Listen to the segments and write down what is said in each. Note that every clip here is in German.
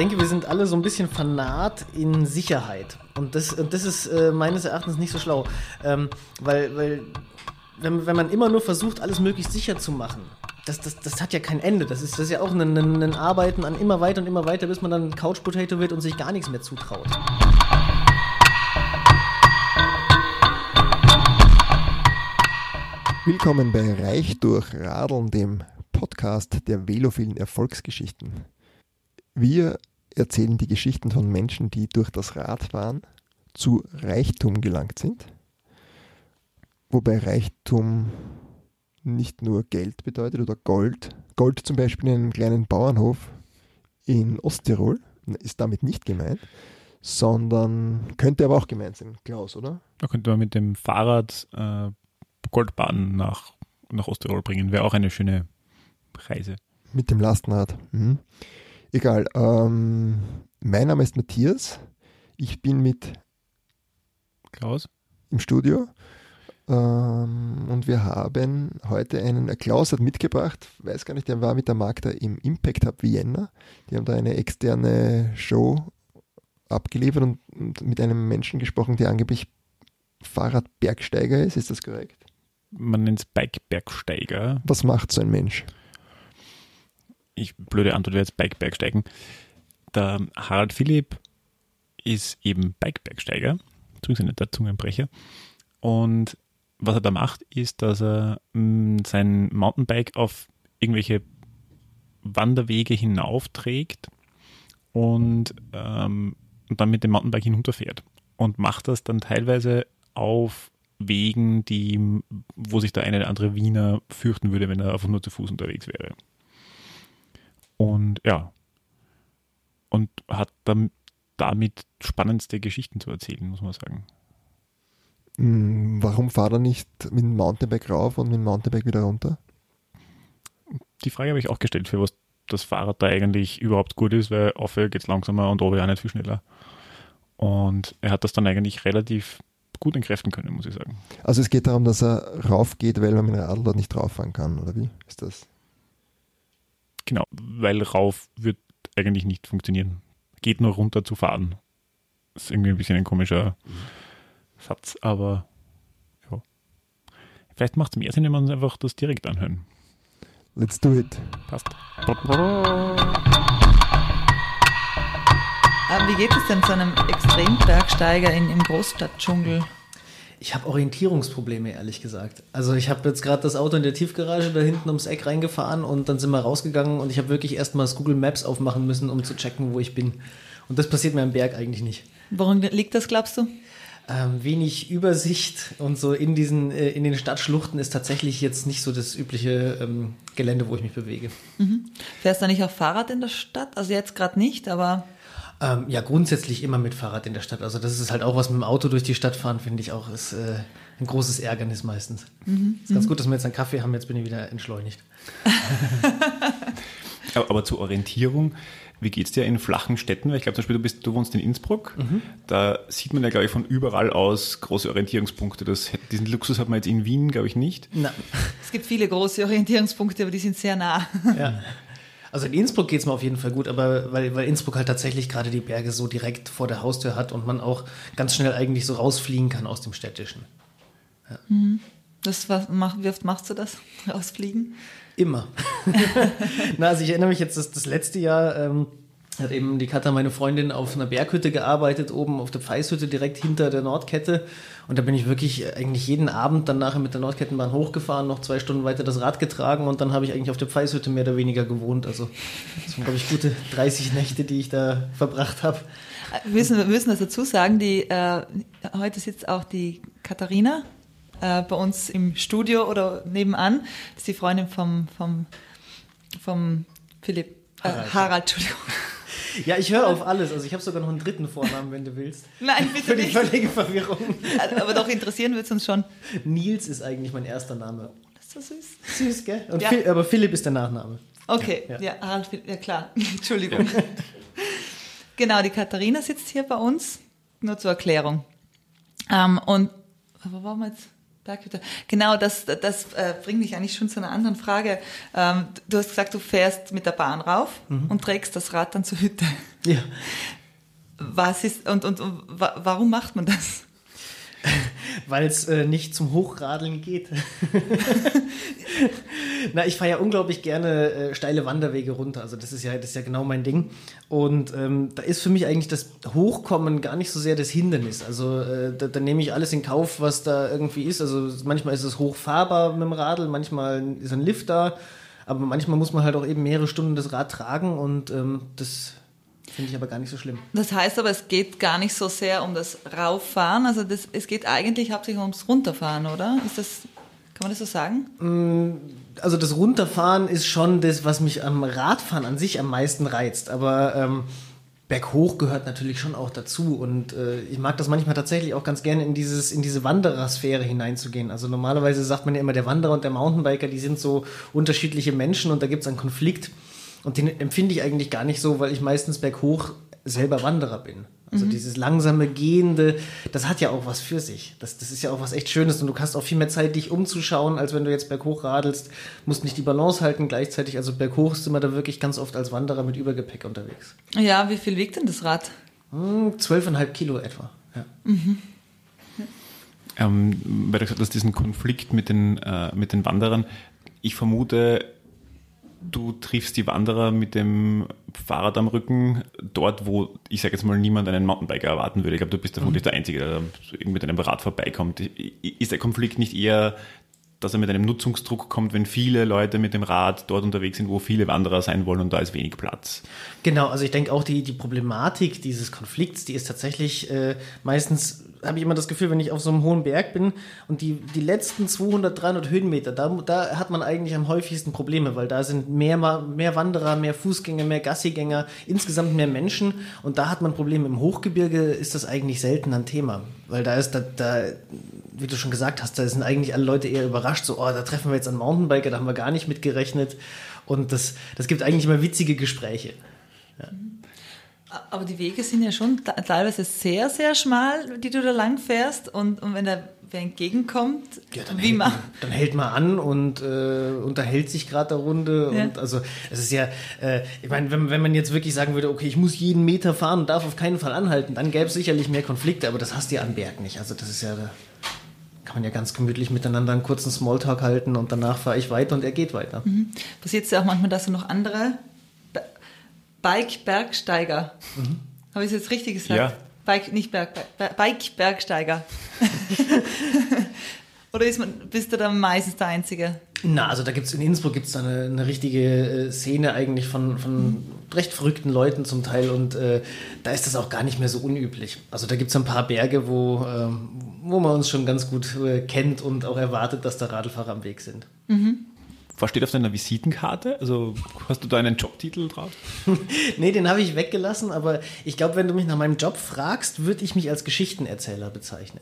denke, wir sind alle so ein bisschen fanat in Sicherheit. Und das, das ist äh, meines Erachtens nicht so schlau. Ähm, weil, weil wenn, wenn man immer nur versucht, alles möglichst sicher zu machen, das, das, das hat ja kein Ende. Das ist, das ist ja auch ein, ein, ein Arbeiten an immer weiter und immer weiter, bis man dann Couch Potato wird und sich gar nichts mehr zutraut. Willkommen bei Reich durch Radeln, dem Podcast der velophilen Erfolgsgeschichten. Wir erzählen die Geschichten von Menschen, die durch das Radfahren zu Reichtum gelangt sind. Wobei Reichtum nicht nur Geld bedeutet oder Gold. Gold zum Beispiel in einem kleinen Bauernhof in Osttirol ist damit nicht gemeint, sondern könnte aber auch gemeint sein, Klaus, oder? Da könnte man mit dem Fahrrad äh, Goldbahn nach, nach Osttirol bringen. Wäre auch eine schöne Reise. Mit dem Lastenrad. Mhm. Egal. Ähm, mein Name ist Matthias. Ich bin mit Klaus im Studio. Ähm, und wir haben heute einen, Klaus hat mitgebracht, weiß gar nicht, der war mit der Magda im Impact Hub Vienna. Die haben da eine externe Show abgeliefert und, und mit einem Menschen gesprochen, der angeblich Fahrradbergsteiger ist. Ist das korrekt? Man nennt es Bike-Bergsteiger. Was macht so ein Mensch? Ich, blöde Antwort wäre jetzt Bike-Bergsteigen. Der Harald Philipp ist eben Bike-Bergsteiger. Zumindest der Zungenbrecher. Und was er da macht, ist, dass er mh, mm, sein Mountainbike auf irgendwelche Wanderwege hinaufträgt und, ähm, und dann mit dem Mountainbike hinunterfährt. Und macht das dann teilweise auf Wegen, die, wo sich der eine oder andere Wiener fürchten würde, wenn er einfach nur zu Fuß unterwegs wäre. Und ja. Und hat dann damit spannendste Geschichten zu erzählen, muss man sagen. Hm, warum fahrt er nicht mit dem Mountainbike rauf und mit dem Mountainbike wieder runter? Die Frage habe ich auch gestellt, für was das Fahrrad da eigentlich überhaupt gut ist, weil auf geht es langsamer und oben auch nicht viel schneller. Und er hat das dann eigentlich relativ gut entkräften können, muss ich sagen. Also es geht darum, dass er rauf geht, weil man mit dem Radl dort nicht drauf fahren kann, oder wie ist das? Genau, weil rauf wird eigentlich nicht funktionieren. Geht nur runter zu fahren. Das ist irgendwie ein bisschen ein komischer. Satz, aber ja. Vielleicht macht es mehr Sinn, wenn wir uns einfach das direkt anhören. Let's do it. Passt. Aber wie geht es denn zu einem Extrembergsteiger in, im Großstadtdschungel? Ich habe Orientierungsprobleme, ehrlich gesagt. Also ich habe jetzt gerade das Auto in der Tiefgarage da hinten ums Eck reingefahren und dann sind wir rausgegangen und ich habe wirklich erstmal das Google Maps aufmachen müssen, um zu checken, wo ich bin. Und das passiert mir am Berg eigentlich nicht. Woran liegt das, glaubst du? Ähm, wenig Übersicht und so in diesen äh, in den Stadtschluchten ist tatsächlich jetzt nicht so das übliche ähm, Gelände, wo ich mich bewege. Mhm. Fährst du nicht auch Fahrrad in der Stadt? Also jetzt gerade nicht, aber ähm, ja, grundsätzlich immer mit Fahrrad in der Stadt. Also das ist halt auch was mit dem Auto durch die Stadt fahren, finde ich auch, ist äh, ein großes Ärgernis meistens. Mhm. Ist ganz mhm. gut, dass wir jetzt einen Kaffee haben, jetzt bin ich wieder entschleunigt. aber, aber, zur Orientierung, wie geht es dir in flachen Städten? Weil ich glaube zum Beispiel, du, bist, du wohnst in Innsbruck. Mhm. Da sieht man ja, glaube ich, von überall aus große Orientierungspunkte. Das, diesen Luxus hat man jetzt in Wien, glaube ich, nicht. Nein. Es gibt viele große Orientierungspunkte, aber die sind sehr nah. Ja. Also in Innsbruck geht es mir auf jeden Fall gut, aber weil, weil Innsbruck halt tatsächlich gerade die Berge so direkt vor der Haustür hat und man auch ganz schnell eigentlich so rausfliegen kann aus dem Städtischen. Ja. Mhm. Das, was, mach, wie oft machst du das? Rausfliegen? Immer. Na, also ich erinnere mich jetzt, das, das letzte Jahr ähm, hat eben die Katha, meine Freundin, auf einer Berghütte gearbeitet, oben auf der Pfeishütte direkt hinter der Nordkette. Und da bin ich wirklich eigentlich jeden Abend dann nachher mit der Nordkettenbahn hochgefahren, noch zwei Stunden weiter das Rad getragen und dann habe ich eigentlich auf der Pfeishütte mehr oder weniger gewohnt. Also das waren, glaube ich, gute 30 Nächte, die ich da verbracht habe. Wir müssen, wir müssen das dazu sagen, die, äh, heute sitzt auch die Katharina äh, bei uns im Studio oder nebenan. Das ist die Freundin vom, vom, vom Philipp, äh, Harald, Harald Entschuldigung. Ja, ich höre auf alles. Also ich habe sogar noch einen dritten Vornamen, wenn du willst. Nein, bitte Für die nicht. völlige Verwirrung. Aber doch interessieren wird es uns schon. Nils ist eigentlich mein erster Name. Das ist so süß. Süß, gell? Ja. Phil, aber Philipp ist der Nachname. Okay, ja, ja, ja klar. Entschuldigung. Genau, die Katharina sitzt hier bei uns. Nur zur Erklärung. Ähm, und wo waren wir jetzt? Berghütte. Genau, das, das äh, bringt mich eigentlich schon zu einer anderen Frage. Ähm, du hast gesagt, du fährst mit der Bahn rauf mhm. und trägst das Rad dann zur Hütte. Ja. Was ist und, und, und warum macht man das? Weil es äh, nicht zum Hochradeln geht. Na, ich fahre ja unglaublich gerne äh, steile Wanderwege runter. Also das ist ja, das ist ja genau mein Ding. Und ähm, da ist für mich eigentlich das Hochkommen gar nicht so sehr das Hindernis. Also äh, da, da, nehme ich alles in Kauf, was da irgendwie ist. Also manchmal ist es hochfahrbar mit dem Radl, manchmal ist ein Lift da. Aber manchmal muss man halt auch eben mehrere Stunden das Rad tragen und ähm, das Finde ich aber gar nicht so schlimm. Das heißt aber, es geht gar nicht so sehr um das Rauffahren, also das, es geht eigentlich hauptsächlich ums Runterfahren, oder? Ist das, kann man das so sagen? Mm, also das Runterfahren ist schon das, was mich am Radfahren an sich am meisten reizt, aber ähm, berghoch gehört natürlich schon auch dazu und äh, ich mag das manchmal tatsächlich auch ganz gerne in dieses in diese Wanderersphäre hineinzugehen. Also normalerweise sagt man ja immer der Wanderer und der Mountainbiker, die sind so unterschiedliche Menschen und da gibt es einen Konflikt. Und den empfinde ich eigentlich gar nicht so, weil ich meistens berghoch selber Wanderer bin. Also mhm. dieses langsame Gehende, das hat ja auch was für sich. Das, das ist ja auch was echt Schönes und du hast auch viel mehr Zeit, dich umzuschauen, als wenn du jetzt berghoch radelst. Musst nicht die Balance halten gleichzeitig. Also berghoch ist immer da wirklich ganz oft als Wanderer mit Übergepäck unterwegs. Ja, wie viel wiegt denn das Rad? Hm, zwölfeinhalb Kilo etwa. Ja. Mhm. Ähm, weil du gesagt hast, diesen Konflikt mit den, äh, mit den Wanderern. Ich vermute, du triffst die Wanderer mit dem Fahrrad am Rücken dort, wo ich sage jetzt mal niemand einen Mountainbiker erwarten würde. Ich glaube, du bist vermutlich mhm. der Einzige, der mit einem Rad vorbeikommt. Ist der Konflikt nicht eher, dass er mit einem Nutzungsdruck kommt, wenn viele Leute mit dem Rad dort unterwegs sind, wo viele Wanderer sein wollen und da ist wenig Platz? Genau, also ich denke auch die, die Problematik dieses Konflikts, die ist tatsächlich äh, meistens habe ich immer das Gefühl, wenn ich auf so einem hohen Berg bin und die, die letzten 200, 300 Höhenmeter, da, da hat man eigentlich am häufigsten Probleme, weil da sind mehr, mehr Wanderer, mehr Fußgänger, mehr Gassigänger, insgesamt mehr Menschen und da hat man Probleme. Im Hochgebirge ist das eigentlich selten ein Thema, weil da ist, da, da wie du schon gesagt hast, da sind eigentlich alle Leute eher überrascht, so, oh, da treffen wir jetzt einen Mountainbiker, da haben wir gar nicht mit gerechnet und das, das gibt eigentlich immer witzige Gespräche. Ja. Aber die Wege sind ja schon teilweise sehr, sehr schmal, die du da lang fährst. Und, und wenn da wer entgegenkommt, ja, dann, wie hält man, dann hält man an und äh, unterhält sich gerade der Runde. Ja. Und also es ist ja, äh, ich meine, wenn, wenn man jetzt wirklich sagen würde, okay, ich muss jeden Meter fahren und darf auf keinen Fall anhalten, dann gäbe es sicherlich mehr Konflikte, aber das hast du ja am Berg nicht. Also das ist ja, da kann man ja ganz gemütlich miteinander einen kurzen Smalltalk halten und danach fahre ich weiter und er geht weiter. Mhm. Passiert es ja auch manchmal, dass du noch andere Bike-Bergsteiger. Mhm. Habe ich es jetzt richtig gesagt? Ja. Bike, nicht Berg, Bike-Bergsteiger. Oder ist man, bist du da meistens der Einzige? Na, also da gibt es in Innsbruck gibt's da eine, eine richtige äh, Szene eigentlich von, von recht verrückten Leuten zum Teil und äh, da ist das auch gar nicht mehr so unüblich. Also da gibt es ein paar Berge, wo, äh, wo man uns schon ganz gut äh, kennt und auch erwartet, dass da Radlfahrer am Weg sind. Mhm. Was steht auf deiner Visitenkarte? Also hast du da einen Jobtitel drauf? nee, den habe ich weggelassen, aber ich glaube, wenn du mich nach meinem Job fragst, würde ich mich als Geschichtenerzähler bezeichnen.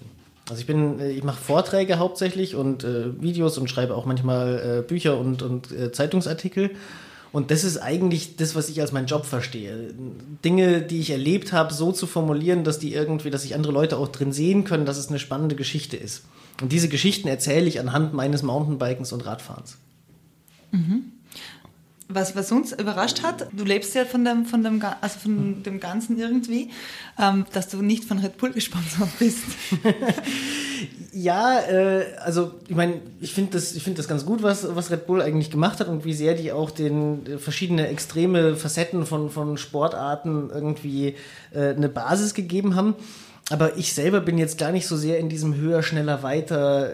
Also ich bin, äh, ich mache Vorträge hauptsächlich und äh, Videos und schreibe auch manchmal äh, Bücher und, und äh, Zeitungsartikel. Und das ist eigentlich das, was ich als meinen Job verstehe. Dinge, die ich erlebt habe, so zu formulieren, dass die irgendwie, dass sich andere Leute auch drin sehen können, dass es eine spannende Geschichte ist. Und diese Geschichten erzähle ich anhand meines Mountainbikens und Radfahrens. Mhm. Was, was uns überrascht hat, du lebst ja von dem, von dem, also von dem Ganzen irgendwie, ähm, dass du nicht von Red Bull gesponsert bist. ja, äh, also ich meine, ich finde das, find das ganz gut, was, was Red Bull eigentlich gemacht hat und wie sehr die auch den äh, verschiedene extreme Facetten von, von Sportarten irgendwie äh, eine Basis gegeben haben. Aber ich selber bin jetzt gar nicht so sehr in diesem höher, schneller, weiter.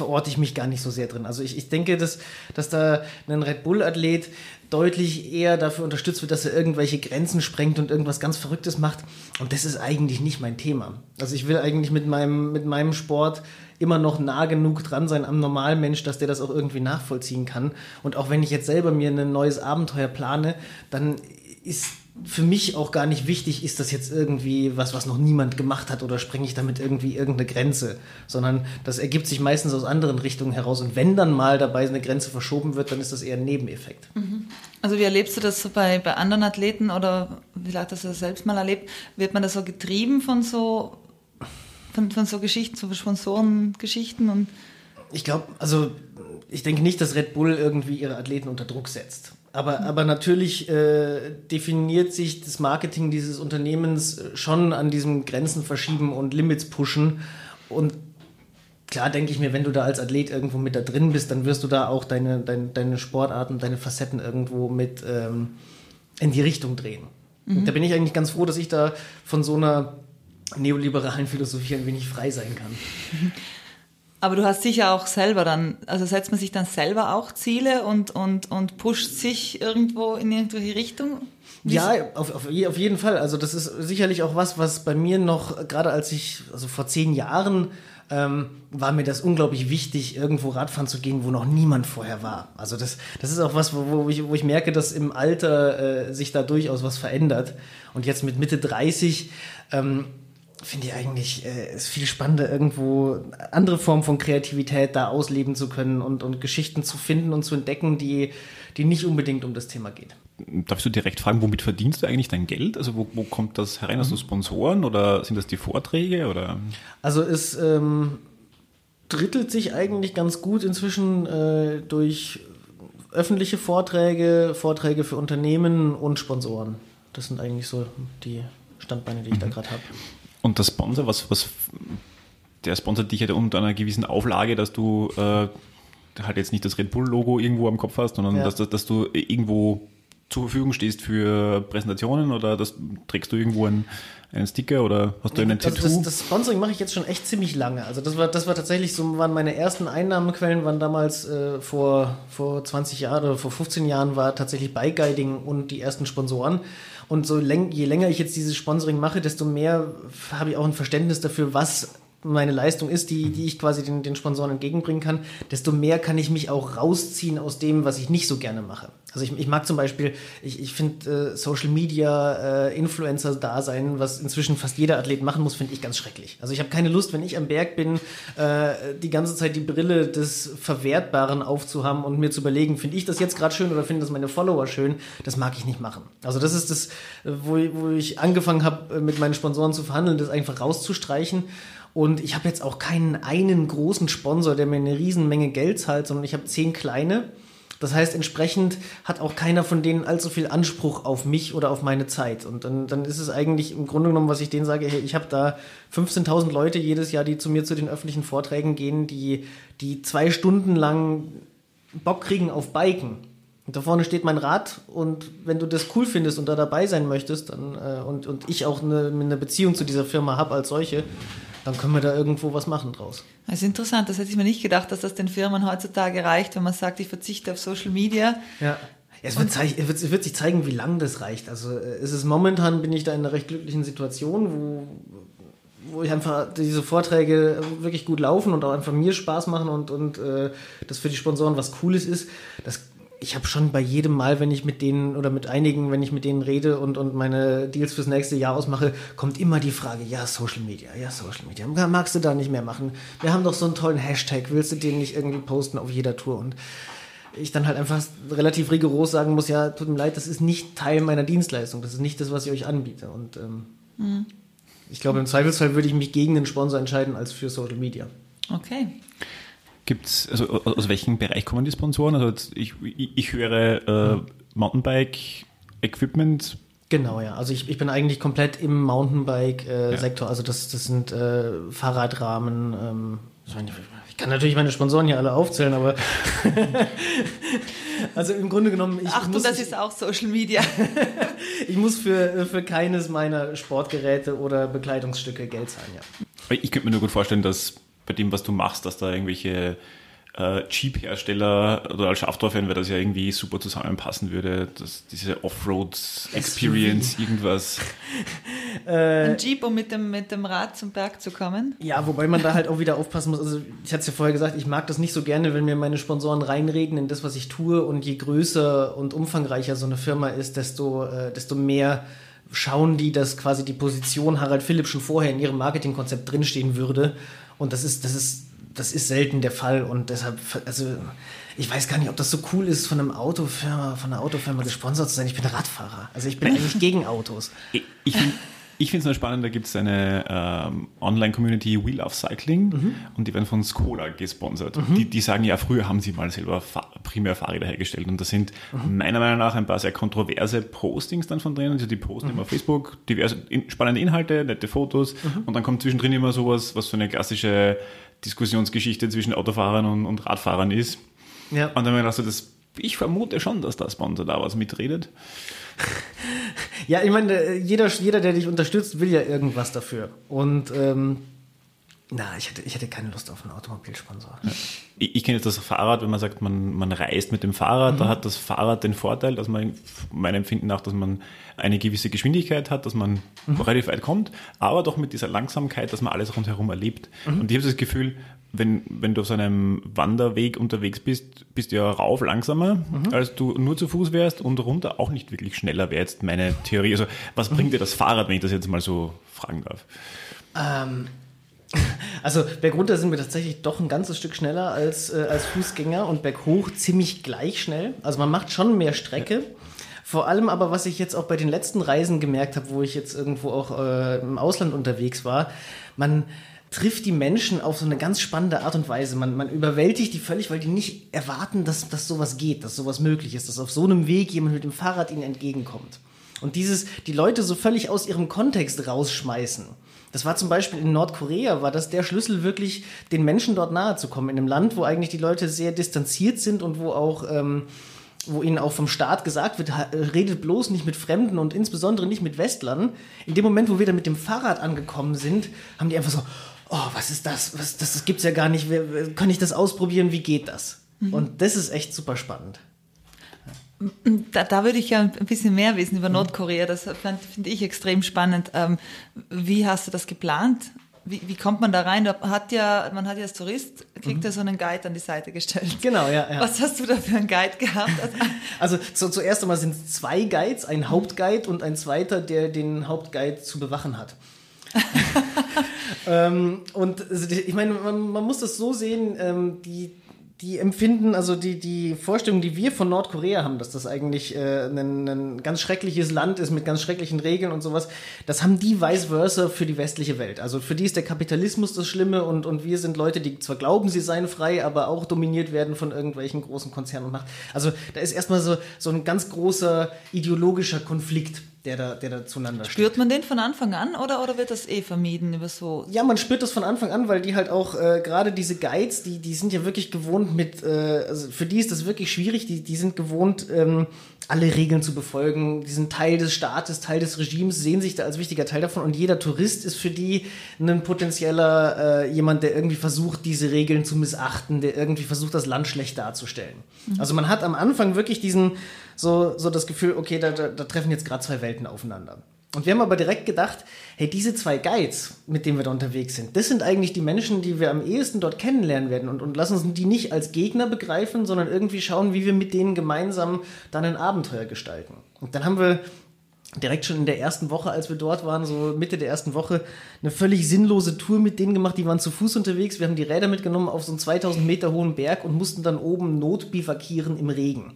Verorte ich mich gar nicht so sehr drin. Also ich, ich denke, dass, dass da ein Red Bull-Athlet deutlich eher dafür unterstützt wird, dass er irgendwelche Grenzen sprengt und irgendwas ganz Verrücktes macht. Und das ist eigentlich nicht mein Thema. Also ich will eigentlich mit meinem, mit meinem Sport immer noch nah genug dran sein am Normalmensch, dass der das auch irgendwie nachvollziehen kann. Und auch wenn ich jetzt selber mir ein neues Abenteuer plane, dann ist für mich auch gar nicht wichtig, ist das jetzt irgendwie was, was noch niemand gemacht hat oder sprenge ich damit irgendwie irgendeine Grenze, sondern das ergibt sich meistens aus anderen Richtungen heraus. Und wenn dann mal dabei eine Grenze verschoben wird, dann ist das eher ein Nebeneffekt. Mhm. Also wie erlebst du das bei, bei anderen Athleten oder wie vielleicht hast du das selbst mal erlebt? Wird man da so getrieben von so von, von so Geschichten, so Sponsorengeschichten und ich glaube, also ich denke nicht, dass Red Bull irgendwie ihre Athleten unter Druck setzt. Aber, aber natürlich äh, definiert sich das Marketing dieses Unternehmens schon an diesem Grenzen verschieben und Limits pushen. Und klar denke ich mir, wenn du da als Athlet irgendwo mit da drin bist, dann wirst du da auch deine, deine, deine Sportarten, deine Facetten irgendwo mit ähm, in die Richtung drehen. Mhm. Da bin ich eigentlich ganz froh, dass ich da von so einer neoliberalen Philosophie ein wenig frei sein kann. Aber du hast sicher auch selber dann, also setzt man sich dann selber auch Ziele und, und, und pusht sich irgendwo in irgendwelche Richtung? Wie ja, auf, auf, auf jeden Fall. Also das ist sicherlich auch was, was bei mir noch, gerade als ich, also vor zehn Jahren, ähm, war mir das unglaublich wichtig, irgendwo Radfahren zu gehen, wo noch niemand vorher war. Also das, das ist auch was, wo, wo, ich, wo ich merke, dass im Alter äh, sich da durchaus was verändert. Und jetzt mit Mitte 30 ähm, finde ich eigentlich äh, ist viel spannender, irgendwo andere Formen von Kreativität da ausleben zu können und, und Geschichten zu finden und zu entdecken, die, die nicht unbedingt um das Thema geht. Darfst du direkt fragen, womit verdienst du eigentlich dein Geld? Also wo, wo kommt das herein? Hast du Sponsoren oder sind das die Vorträge? Oder? Also es ähm, drittelt sich eigentlich ganz gut inzwischen äh, durch öffentliche Vorträge, Vorträge für Unternehmen und Sponsoren. Das sind eigentlich so die Standbeine, die ich mhm. da gerade habe. Und der Sponsor, was, was, der sponsert dich ja unter einer gewissen Auflage, dass du äh, halt jetzt nicht das Red Bull-Logo irgendwo am Kopf hast, sondern ja. dass, dass, dass du irgendwo zur Verfügung stehst für Präsentationen oder das, trägst du irgendwo einen, einen Sticker oder hast du einen also Tattoo? Das, das Sponsoring mache ich jetzt schon echt ziemlich lange. Also das war, das war tatsächlich so, waren meine ersten Einnahmequellen, waren damals äh, vor, vor 20 Jahren oder vor 15 Jahren war tatsächlich Bike Guiding und die ersten Sponsoren. Und so läng, je länger ich jetzt dieses Sponsoring mache, desto mehr habe ich auch ein Verständnis dafür, was meine Leistung ist, die, die ich quasi den, den Sponsoren entgegenbringen kann, desto mehr kann ich mich auch rausziehen aus dem, was ich nicht so gerne mache. Also ich, ich mag zum Beispiel, ich, ich finde äh, Social Media, äh, Influencer da sein, was inzwischen fast jeder Athlet machen muss, finde ich ganz schrecklich. Also ich habe keine Lust, wenn ich am Berg bin, äh, die ganze Zeit die Brille des Verwertbaren aufzuhaben und mir zu überlegen, finde ich das jetzt gerade schön oder finden das meine Follower schön, das mag ich nicht machen. Also das ist das, wo, wo ich angefangen habe, mit meinen Sponsoren zu verhandeln, das einfach rauszustreichen und ich habe jetzt auch keinen einen großen Sponsor, der mir eine Riesenmenge Geld zahlt, sondern ich habe zehn kleine. Das heißt, entsprechend hat auch keiner von denen allzu viel Anspruch auf mich oder auf meine Zeit. Und dann, dann ist es eigentlich im Grunde genommen, was ich denen sage, hey, ich habe da 15.000 Leute jedes Jahr, die zu mir zu den öffentlichen Vorträgen gehen, die, die zwei Stunden lang Bock kriegen auf Biken. Und da vorne steht mein Rad und wenn du das cool findest und da dabei sein möchtest dann, äh, und, und ich auch eine, eine Beziehung zu dieser Firma habe als solche, dann können wir da irgendwo was machen draus. Das ist interessant, das hätte ich mir nicht gedacht, dass das den Firmen heutzutage reicht, wenn man sagt, ich verzichte auf Social Media. Ja. Es wird, zeig, wird, wird, sich zeigen, wie lange das reicht. Also äh, es ist momentan bin ich da in einer recht glücklichen Situation, wo, wo ich einfach diese Vorträge wirklich gut laufen und auch einfach mir Spaß machen und, und äh, das für die Sponsoren was Cooles ist. Das ich habe schon bei jedem Mal, wenn ich mit denen oder mit einigen, wenn ich mit denen rede und, und meine Deals fürs nächste Jahr ausmache, kommt immer die Frage, ja, Social Media, ja, Social Media. Magst du da nicht mehr machen? Wir haben doch so einen tollen Hashtag, willst du den nicht irgendwie posten auf jeder Tour? Und ich dann halt einfach relativ rigoros sagen muss, ja, tut mir leid, das ist nicht Teil meiner Dienstleistung, das ist nicht das, was ich euch anbiete. Und ähm, mhm. ich glaube, im Zweifelsfall würde ich mich gegen den Sponsor entscheiden als für Social Media. Okay. Gibt's, also aus welchem Bereich kommen die Sponsoren? Also ich, ich, ich höre äh, mhm. Mountainbike-Equipment. Genau, ja. Also ich, ich bin eigentlich komplett im Mountainbike-Sektor. Äh, ja. Also das, das sind äh, Fahrradrahmen. Ähm, ich kann natürlich meine Sponsoren hier alle aufzählen, aber also im Grunde genommen. Ich Ach muss, du, das ist auch Social Media. ich muss für, für keines meiner Sportgeräte oder Bekleidungsstücke Geld zahlen, ja. Ich könnte mir nur gut vorstellen, dass bei dem, was du machst, dass da irgendwelche äh, Jeep-Hersteller oder als Schafdorf-Fan wäre das ja irgendwie super zusammenpassen würde, dass diese Offroad-Experience, irgendwas. Ein Jeep, um mit dem, mit dem Rad zum Berg zu kommen? Ja, wobei man da halt auch wieder aufpassen muss. Also, ich hatte es ja vorher gesagt, ich mag das nicht so gerne, wenn mir meine Sponsoren reinreden in das, was ich tue. Und je größer und umfangreicher so eine Firma ist, desto, äh, desto mehr schauen die, dass quasi die Position Harald Philipp schon vorher in ihrem Marketingkonzept drinstehen würde und das ist, das ist, das ist selten der Fall. Und deshalb, also ich weiß gar nicht, ob das so cool ist, von einem Autofirma, von einer Autofirma gesponsert zu sein. Ich bin Radfahrer. Also ich bin eigentlich gegen Autos. Ich, ich Ich finde es nur spannend, da gibt es eine ähm, Online-Community We Love Cycling mhm. und die werden von Skoda gesponsert. Mhm. Die, die sagen ja, früher haben sie mal selber Fa primär Fahrräder hergestellt und da sind mhm. meiner Meinung nach ein paar sehr kontroverse Postings dann von denen. Also die posten mhm. immer auf Facebook diverse in, spannende Inhalte, nette Fotos mhm. und dann kommt zwischendrin immer sowas, was so eine klassische Diskussionsgeschichte zwischen Autofahrern und, und Radfahrern ist. Ja. Und dann habe ich gedacht, so, das, ich vermute schon, dass der Sponsor da was mitredet. Ja, ich meine, jeder, jeder, der dich unterstützt, will ja irgendwas dafür. Und ähm, na, ich hätte, ich hätte keine Lust auf einen Automobilsponsor. Ja. Ich, ich kenne jetzt das Fahrrad, wenn man sagt, man, man reist mit dem Fahrrad, mhm. da hat das Fahrrad den Vorteil, dass man, meinem Empfinden nach, dass man eine gewisse Geschwindigkeit hat, dass man mhm. relativ weit kommt, aber doch mit dieser Langsamkeit, dass man alles rundherum erlebt. Mhm. Und ich habe das Gefühl, wenn, wenn du auf so einem Wanderweg unterwegs bist, bist du ja rauf langsamer, mhm. als du nur zu Fuß wärst und runter auch nicht wirklich schneller wäre jetzt meine Theorie. Also was bringt dir das Fahrrad, wenn ich das jetzt mal so fragen darf? Ähm, also bergunter sind wir tatsächlich doch ein ganzes Stück schneller als, äh, als Fußgänger und berghoch ziemlich gleich schnell. Also man macht schon mehr Strecke. Vor allem aber, was ich jetzt auch bei den letzten Reisen gemerkt habe, wo ich jetzt irgendwo auch äh, im Ausland unterwegs war, man trifft die Menschen auf so eine ganz spannende Art und Weise. Man, man überwältigt die völlig, weil die nicht erwarten, dass, dass sowas geht, dass sowas möglich ist, dass auf so einem Weg jemand mit dem Fahrrad ihnen entgegenkommt. Und dieses, die Leute so völlig aus ihrem Kontext rausschmeißen. Das war zum Beispiel in Nordkorea, war das der Schlüssel wirklich, den Menschen dort nahe zu kommen. In einem Land, wo eigentlich die Leute sehr distanziert sind und wo auch, ähm, wo ihnen auch vom Staat gesagt wird, redet bloß nicht mit Fremden und insbesondere nicht mit Westlern. In dem Moment, wo wir dann mit dem Fahrrad angekommen sind, haben die einfach so, oh, was ist das? Was, das, das gibt's ja gar nicht. Kann ich das ausprobieren? Wie geht das? Mhm. Und das ist echt super spannend. Da, da würde ich ja ein bisschen mehr wissen über Nordkorea. Das finde ich extrem spannend. Ähm, wie hast du das geplant? Wie, wie kommt man da rein? Da hat ja, man hat ja als Tourist, kriegt mhm. ja so einen Guide an die Seite gestellt. Genau, ja. ja. Was hast du da für einen Guide gehabt? Also zu, zuerst einmal sind es zwei Guides, ein Hauptguide und ein zweiter, der den Hauptguide zu bewachen hat. ähm, und ich meine, man, man, muss das so sehen, ähm, die die empfinden, also die, die Vorstellung, die wir von Nordkorea haben, dass das eigentlich äh, ein, ein ganz schreckliches Land ist mit ganz schrecklichen Regeln und sowas, das haben die vice versa für die westliche Welt. Also für die ist der Kapitalismus das Schlimme und, und wir sind Leute, die zwar glauben, sie seien frei, aber auch dominiert werden von irgendwelchen großen Konzernen und Macht. Also da ist erstmal so, so ein ganz großer ideologischer Konflikt der da, der da zueinander steht. Spürt man den von Anfang an oder, oder wird das eh vermieden über so? Ja, man spürt das von Anfang an, weil die halt auch äh, gerade diese Guides, die, die sind ja wirklich gewohnt mit, äh, also für die ist das wirklich schwierig, die, die sind gewohnt, ähm, alle Regeln zu befolgen, die sind Teil des Staates, Teil des Regimes, sehen sich da als wichtiger Teil davon und jeder Tourist ist für die ein potenzieller äh, jemand, der irgendwie versucht, diese Regeln zu missachten, der irgendwie versucht, das Land schlecht darzustellen. Mhm. Also man hat am Anfang wirklich diesen so, so das Gefühl, okay, da, da, da treffen jetzt gerade zwei Welten aufeinander. Und wir haben aber direkt gedacht, hey, diese zwei Guides, mit denen wir da unterwegs sind, das sind eigentlich die Menschen, die wir am ehesten dort kennenlernen werden. Und, und lass uns die nicht als Gegner begreifen, sondern irgendwie schauen, wie wir mit denen gemeinsam dann ein Abenteuer gestalten. Und dann haben wir direkt schon in der ersten Woche, als wir dort waren, so Mitte der ersten Woche, eine völlig sinnlose Tour mit denen gemacht. Die waren zu Fuß unterwegs. Wir haben die Räder mitgenommen auf so einen 2000 Meter hohen Berg und mussten dann oben notbivakieren im Regen.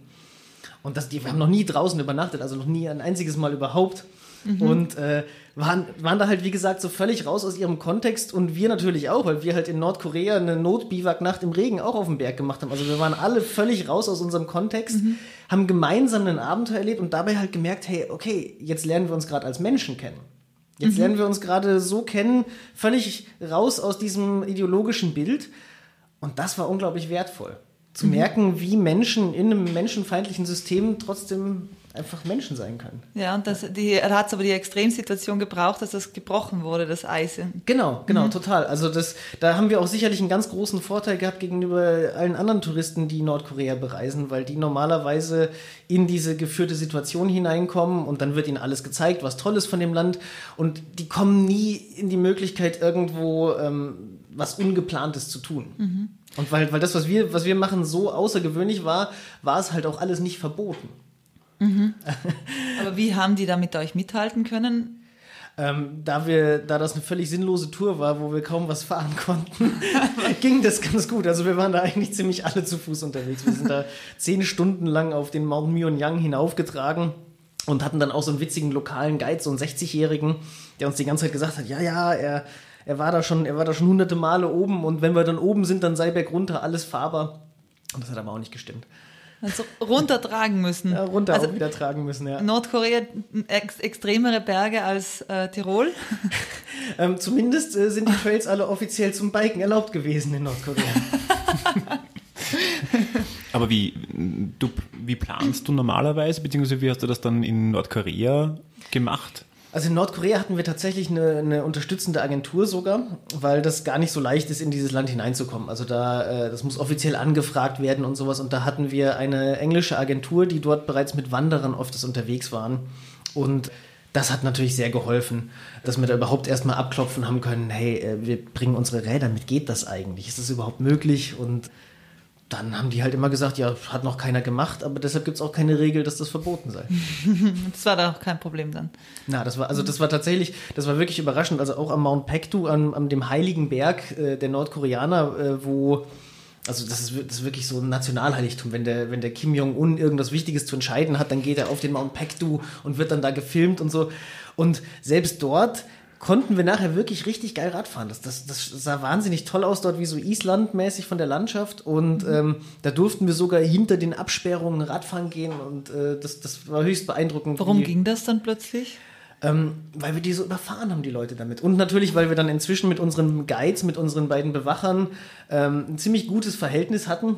Und das, die, wir haben noch nie draußen übernachtet, also noch nie ein einziges Mal überhaupt. Mhm. Und äh, waren, waren da halt, wie gesagt, so völlig raus aus ihrem Kontext und wir natürlich auch, weil wir halt in Nordkorea eine Notbiwaknacht im Regen auch auf dem Berg gemacht haben. Also wir waren alle völlig raus aus unserem Kontext, mhm. haben gemeinsam ein Abenteuer erlebt und dabei halt gemerkt, hey, okay, jetzt lernen wir uns gerade als Menschen kennen. Jetzt mhm. lernen wir uns gerade so kennen, völlig raus aus diesem ideologischen Bild. Und das war unglaublich wertvoll zu mhm. merken, wie Menschen in einem menschenfeindlichen System trotzdem einfach Menschen sein können. Ja, und das, die, er hat aber die Extremsituation gebraucht, dass das gebrochen wurde, das Eis. Genau, genau, mhm. total. Also das, da haben wir auch sicherlich einen ganz großen Vorteil gehabt gegenüber allen anderen Touristen, die Nordkorea bereisen, weil die normalerweise in diese geführte Situation hineinkommen und dann wird ihnen alles gezeigt, was toll ist von dem Land und die kommen nie in die Möglichkeit, irgendwo ähm, was Ungeplantes zu tun. Mhm. Und weil, weil das, was wir, was wir machen, so außergewöhnlich war, war es halt auch alles nicht verboten. Mhm. Aber wie haben die da mit euch mithalten können? Ähm, da wir, da das eine völlig sinnlose Tour war, wo wir kaum was fahren konnten, ging das ganz gut. Also wir waren da eigentlich ziemlich alle zu Fuß unterwegs. Wir sind da zehn Stunden lang auf den Mount Myeonyang hinaufgetragen und hatten dann auch so einen witzigen lokalen Guide, so einen 60-Jährigen, der uns die ganze Zeit gesagt hat, ja, ja, er, er war da schon, er war da schon hunderte Male oben und wenn wir dann oben sind, dann sei berg runter, alles fahrbar. Und das hat aber auch nicht gestimmt. Also runtertragen müssen. Ja, runter also auch wieder tragen müssen, ja. Nordkorea ex extremere Berge als äh, Tirol. ähm, zumindest äh, sind die Trails alle offiziell zum Biken erlaubt gewesen in Nordkorea. Aber wie, du, wie planst du normalerweise, beziehungsweise wie hast du das dann in Nordkorea gemacht? Also in Nordkorea hatten wir tatsächlich eine, eine, unterstützende Agentur sogar, weil das gar nicht so leicht ist, in dieses Land hineinzukommen. Also da, äh, das muss offiziell angefragt werden und sowas. Und da hatten wir eine englische Agentur, die dort bereits mit Wanderern oft unterwegs waren. Und das hat natürlich sehr geholfen, dass wir da überhaupt erstmal abklopfen haben können, hey, äh, wir bringen unsere Räder mit, geht das eigentlich? Ist das überhaupt möglich? Und dann haben die halt immer gesagt, ja, hat noch keiner gemacht, aber deshalb gibt es auch keine Regel, dass das verboten sei. das war da auch kein Problem dann. Na, das war, also das war tatsächlich, das war wirklich überraschend. Also auch am Mount Pektu, an, an dem heiligen Berg äh, der Nordkoreaner, äh, wo, also das ist, das ist wirklich so ein Nationalheiligtum. Wenn der, wenn der Kim Jong-un irgendwas Wichtiges zu entscheiden hat, dann geht er auf den Mount Pektu und wird dann da gefilmt und so. Und selbst dort konnten wir nachher wirklich richtig geil Radfahren. Das, das, das sah wahnsinnig toll aus dort, wie so Island-mäßig von der Landschaft. Und mhm. ähm, da durften wir sogar hinter den Absperrungen Radfahren gehen. Und äh, das, das war höchst beeindruckend. Warum ging das dann plötzlich? Ähm, weil wir die so überfahren haben, die Leute damit. Und natürlich, weil wir dann inzwischen mit unseren Guides, mit unseren beiden Bewachern ähm, ein ziemlich gutes Verhältnis hatten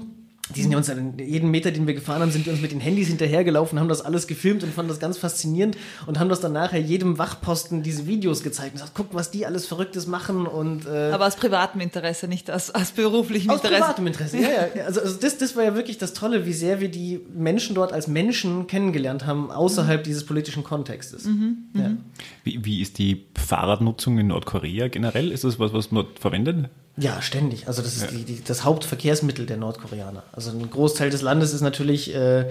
die sind ja uns jeden Meter, den wir gefahren haben, sind wir uns mit den Handys hinterhergelaufen, haben das alles gefilmt und fanden das ganz faszinierend und haben das dann nachher jedem Wachposten diese Videos gezeigt und gesagt, guck, was die alles Verrücktes machen und äh, Aber aus privatem Interesse, nicht aus, aus beruflichem aus Interesse. Aus privatem Interesse, ja, ja. Also, also, das, das war ja wirklich das Tolle, wie sehr wir die Menschen dort als Menschen kennengelernt haben, außerhalb mhm. dieses politischen Kontextes. Mhm, ja. Mhm. Wie, wie ist die Fahrradnutzung in Nordkorea generell? Ist das was, was man verwendet? Ja, ständig. Also das ist ja. die, die, das Hauptverkehrsmittel der Nordkoreaner. Also ein Großteil des Landes ist natürlich äh,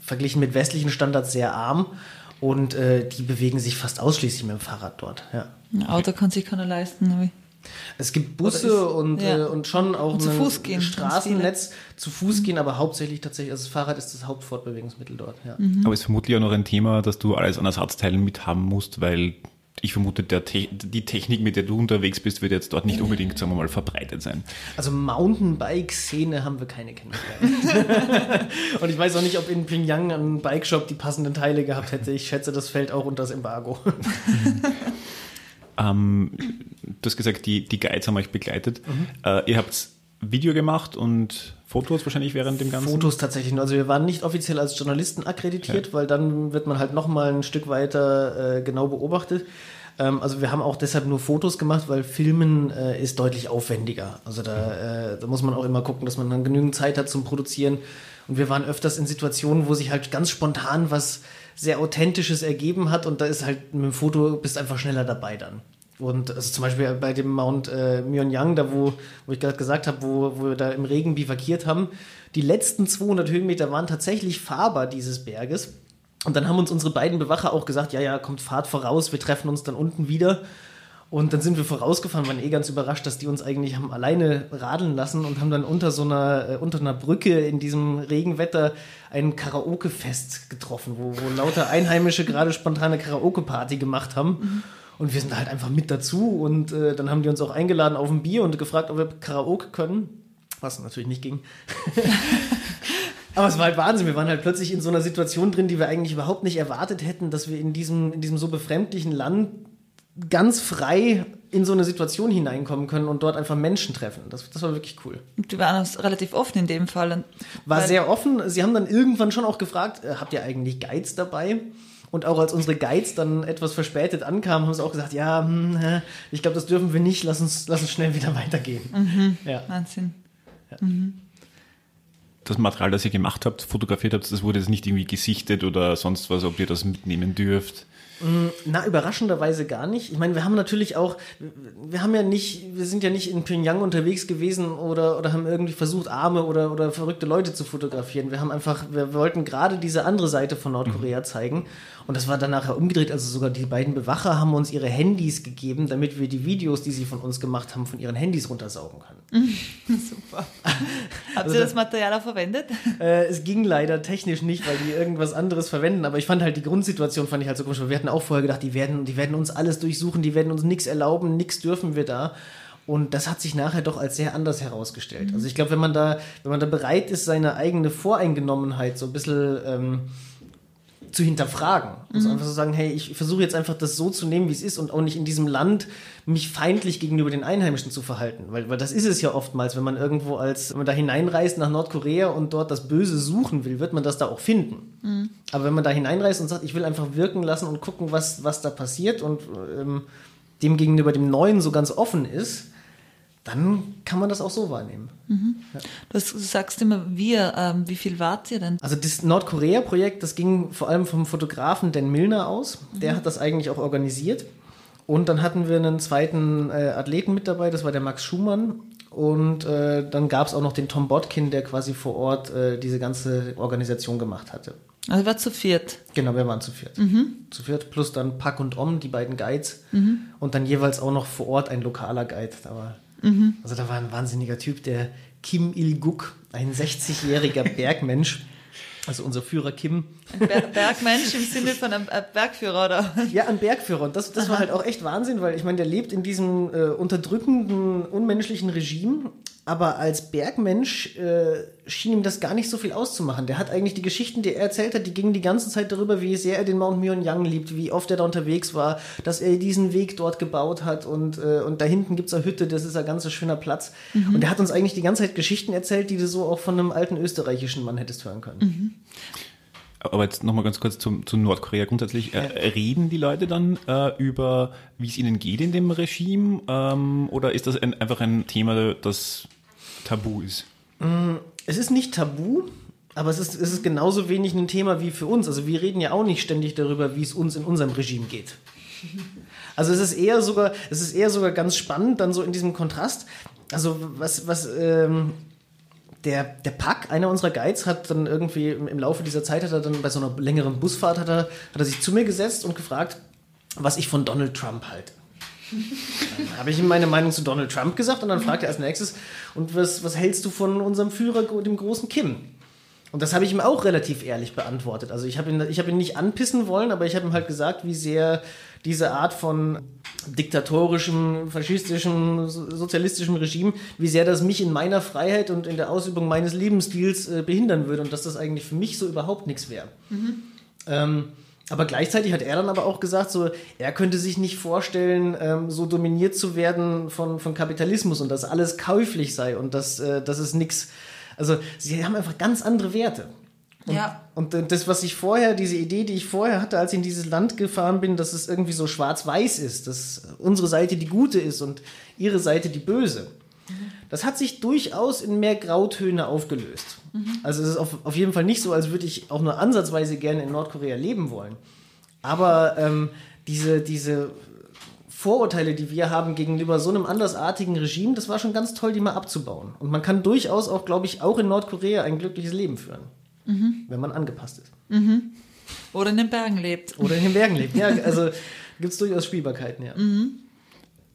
verglichen mit westlichen Standards sehr arm und äh, die bewegen sich fast ausschließlich mit dem Fahrrad dort. Ja. Ein Auto kann sich keiner leisten. Es gibt Busse ist, und, ja. äh, und schon auch und ein gehen, Straßennetz zu Fuß mhm. gehen, aber hauptsächlich tatsächlich, also das Fahrrad ist das Hauptfortbewegungsmittel dort. Ja. Mhm. Aber es ist vermutlich auch noch ein Thema, dass du alles an Ersatzteilen mit haben musst, weil ich vermute, Te die Technik, mit der du unterwegs bist, wird jetzt dort nicht unbedingt, sagen wir mal, verbreitet sein. Also Mountainbike-Szene haben wir keine kennengelernt. Und ich weiß auch nicht, ob in Pyongyang ein Bikeshop die passenden Teile gehabt hätte. Ich schätze, das fällt auch unter das Embargo. ähm, du hast gesagt, die, die Guides haben euch begleitet. Mhm. Äh, ihr habt Video gemacht und Fotos wahrscheinlich während dem Ganzen? Fotos tatsächlich. Also wir waren nicht offiziell als Journalisten akkreditiert, ja. weil dann wird man halt nochmal ein Stück weiter äh, genau beobachtet. Ähm, also wir haben auch deshalb nur Fotos gemacht, weil Filmen äh, ist deutlich aufwendiger. Also da, äh, da muss man auch immer gucken, dass man dann genügend Zeit hat zum Produzieren. Und wir waren öfters in Situationen, wo sich halt ganz spontan was sehr Authentisches ergeben hat und da ist halt mit dem Foto bist einfach schneller dabei dann. Und also zum Beispiel bei dem Mount äh, Myeonyang, da wo, wo ich gerade gesagt habe, wo, wo wir da im Regen bivakiert haben, die letzten 200 Höhenmeter waren tatsächlich fahrbar dieses Berges. Und dann haben uns unsere beiden Bewacher auch gesagt, ja, ja, kommt Fahrt voraus, wir treffen uns dann unten wieder. Und dann sind wir vorausgefahren, waren eh ganz überrascht, dass die uns eigentlich haben alleine radeln lassen und haben dann unter so einer, äh, unter einer Brücke in diesem Regenwetter ein Karaoke-Fest getroffen, wo, wo lauter Einheimische gerade spontane Karaoke-Party gemacht haben. Mhm. Und wir sind halt einfach mit dazu und äh, dann haben die uns auch eingeladen auf ein Bier und gefragt, ob wir Karaoke können, was natürlich nicht ging. Aber es war halt Wahnsinn. Wir waren halt plötzlich in so einer Situation drin, die wir eigentlich überhaupt nicht erwartet hätten, dass wir in diesem, in diesem so befremdlichen Land ganz frei in so eine Situation hineinkommen können und dort einfach Menschen treffen. Das, das war wirklich cool. Die waren relativ offen in dem Fall. War sehr offen. Sie haben dann irgendwann schon auch gefragt, äh, habt ihr eigentlich Guides dabei? Und auch als unsere Guides dann etwas verspätet ankamen, haben sie auch gesagt, ja, hm, ich glaube, das dürfen wir nicht, lass uns, lass uns schnell wieder weitergehen. Mhm. Ja. Wahnsinn. Ja. Mhm. Das Material, das ihr gemacht habt, fotografiert habt, das wurde jetzt nicht irgendwie gesichtet oder sonst was, ob ihr das mitnehmen dürft? Na, überraschenderweise gar nicht. Ich meine, wir haben natürlich auch, wir haben ja nicht, wir sind ja nicht in Pyongyang unterwegs gewesen oder, oder haben irgendwie versucht, arme oder, oder verrückte Leute zu fotografieren. Wir haben einfach, wir wollten gerade diese andere Seite von Nordkorea mhm. zeigen. Und das war dann nachher umgedreht. Also sogar die beiden Bewacher haben uns ihre Handys gegeben, damit wir die Videos, die sie von uns gemacht haben, von ihren Handys runtersaugen können. Super. Habt also, ihr das Material auch verwendet? Äh, es ging leider technisch nicht, weil die irgendwas anderes verwenden. Aber ich fand halt die Grundsituation fand ich halt so komisch. Wir hatten auch vorher gedacht, die werden, die werden uns alles durchsuchen, die werden uns nichts erlauben, nichts dürfen wir da. Und das hat sich nachher doch als sehr anders herausgestellt. Mhm. Also ich glaube, wenn man da, wenn man da bereit ist, seine eigene Voreingenommenheit so ein bisschen ähm, zu hinterfragen. Also mhm. einfach zu sagen, hey, ich versuche jetzt einfach das so zu nehmen, wie es ist und auch nicht in diesem Land mich feindlich gegenüber den Einheimischen zu verhalten. Weil, weil das ist es ja oftmals, wenn man irgendwo als, wenn man da hineinreist nach Nordkorea und dort das Böse suchen will, wird man das da auch finden. Mhm. Aber wenn man da hineinreist und sagt, ich will einfach wirken lassen und gucken, was, was da passiert und ähm, dem gegenüber dem Neuen so ganz offen ist, dann kann man das auch so wahrnehmen. Mhm. Ja. Du sagst immer wir, ähm, wie viel wart ihr denn? Also das Nordkorea-Projekt, das ging vor allem vom Fotografen Dan Milner aus. Mhm. Der hat das eigentlich auch organisiert. Und dann hatten wir einen zweiten äh, Athleten mit dabei, das war der Max Schumann. Und äh, dann gab es auch noch den Tom Botkin, der quasi vor Ort äh, diese ganze Organisation gemacht hatte. Also war zu viert. Genau, wir waren zu viert. Mhm. Zu viert plus dann Pak und Om, die beiden Guides. Mhm. Und dann jeweils auch noch vor Ort ein lokaler Guide. Da war Mhm. Also da war ein wahnsinniger Typ, der Kim Il-guk, ein 60-jähriger Bergmensch. Also unser Führer Kim. Ein Ber Bergmensch im Sinne von einem äh, Bergführer, oder? Ja, ein Bergführer. Und das, das war halt auch echt Wahnsinn, weil ich meine, der lebt in diesem äh, unterdrückenden, unmenschlichen Regime aber als Bergmensch äh, schien ihm das gar nicht so viel auszumachen. Der hat eigentlich die Geschichten, die er erzählt hat, die gingen die ganze Zeit darüber, wie sehr er den Mount Myeongyang liebt, wie oft er da unterwegs war, dass er diesen Weg dort gebaut hat und, äh, und da hinten gibt's eine Hütte, das ist ein ganz schöner Platz. Mhm. Und er hat uns eigentlich die ganze Zeit Geschichten erzählt, die du so auch von einem alten österreichischen Mann hättest hören können. Mhm. Aber jetzt nochmal ganz kurz zu, zu Nordkorea grundsätzlich. Äh, reden die Leute dann äh, über, wie es ihnen geht in dem Regime? Ähm, oder ist das ein, einfach ein Thema, das tabu ist? Mm, es ist nicht tabu, aber es ist, es ist genauso wenig ein Thema wie für uns. Also wir reden ja auch nicht ständig darüber, wie es uns in unserem Regime geht. Also es ist eher sogar, es ist eher sogar ganz spannend, dann so in diesem Kontrast. Also was, was, ähm, der, der Pack, einer unserer Guides, hat dann irgendwie im, Laufe dieser Zeit, hat er dann bei so einer längeren Busfahrt, hat er, hat er sich zu mir gesetzt und gefragt, was ich von Donald Trump halte. Dann habe ich ihm meine Meinung zu Donald Trump gesagt und dann fragt er als nächstes, und was, was hältst du von unserem Führer, dem großen Kim? Und das habe ich ihm auch relativ ehrlich beantwortet. Also ich habe ihn, hab ihn nicht anpissen wollen, aber ich habe ihm halt gesagt, wie sehr diese Art von diktatorischem, faschistischem, sozialistischem Regime, wie sehr das mich in meiner Freiheit und in der Ausübung meines Lebensstils äh, behindern würde und dass das eigentlich für mich so überhaupt nichts wäre. Mhm. Ähm, aber gleichzeitig hat er dann aber auch gesagt, so, er könnte sich nicht vorstellen, ähm, so dominiert zu werden von, von Kapitalismus und dass alles käuflich sei und dass, äh, dass es nichts. Also, sie haben einfach ganz andere Werte. Und, ja. und das, was ich vorher, diese Idee, die ich vorher hatte, als ich in dieses Land gefahren bin, dass es irgendwie so schwarz-weiß ist, dass unsere Seite die gute ist und ihre Seite die böse. Das hat sich durchaus in mehr Grautöne aufgelöst. Mhm. Also es ist auf, auf jeden Fall nicht so, als würde ich auch nur ansatzweise gerne in Nordkorea leben wollen. Aber ähm, diese, diese Vorurteile, die wir haben gegenüber so einem andersartigen Regime, das war schon ganz toll, die mal abzubauen. Und man kann durchaus auch, glaube ich, auch in Nordkorea ein glückliches Leben führen, mhm. wenn man angepasst ist. Mhm. Oder in den Bergen lebt. Oder in den Bergen lebt, ja. Also gibt es durchaus Spielbarkeiten, ja. Mhm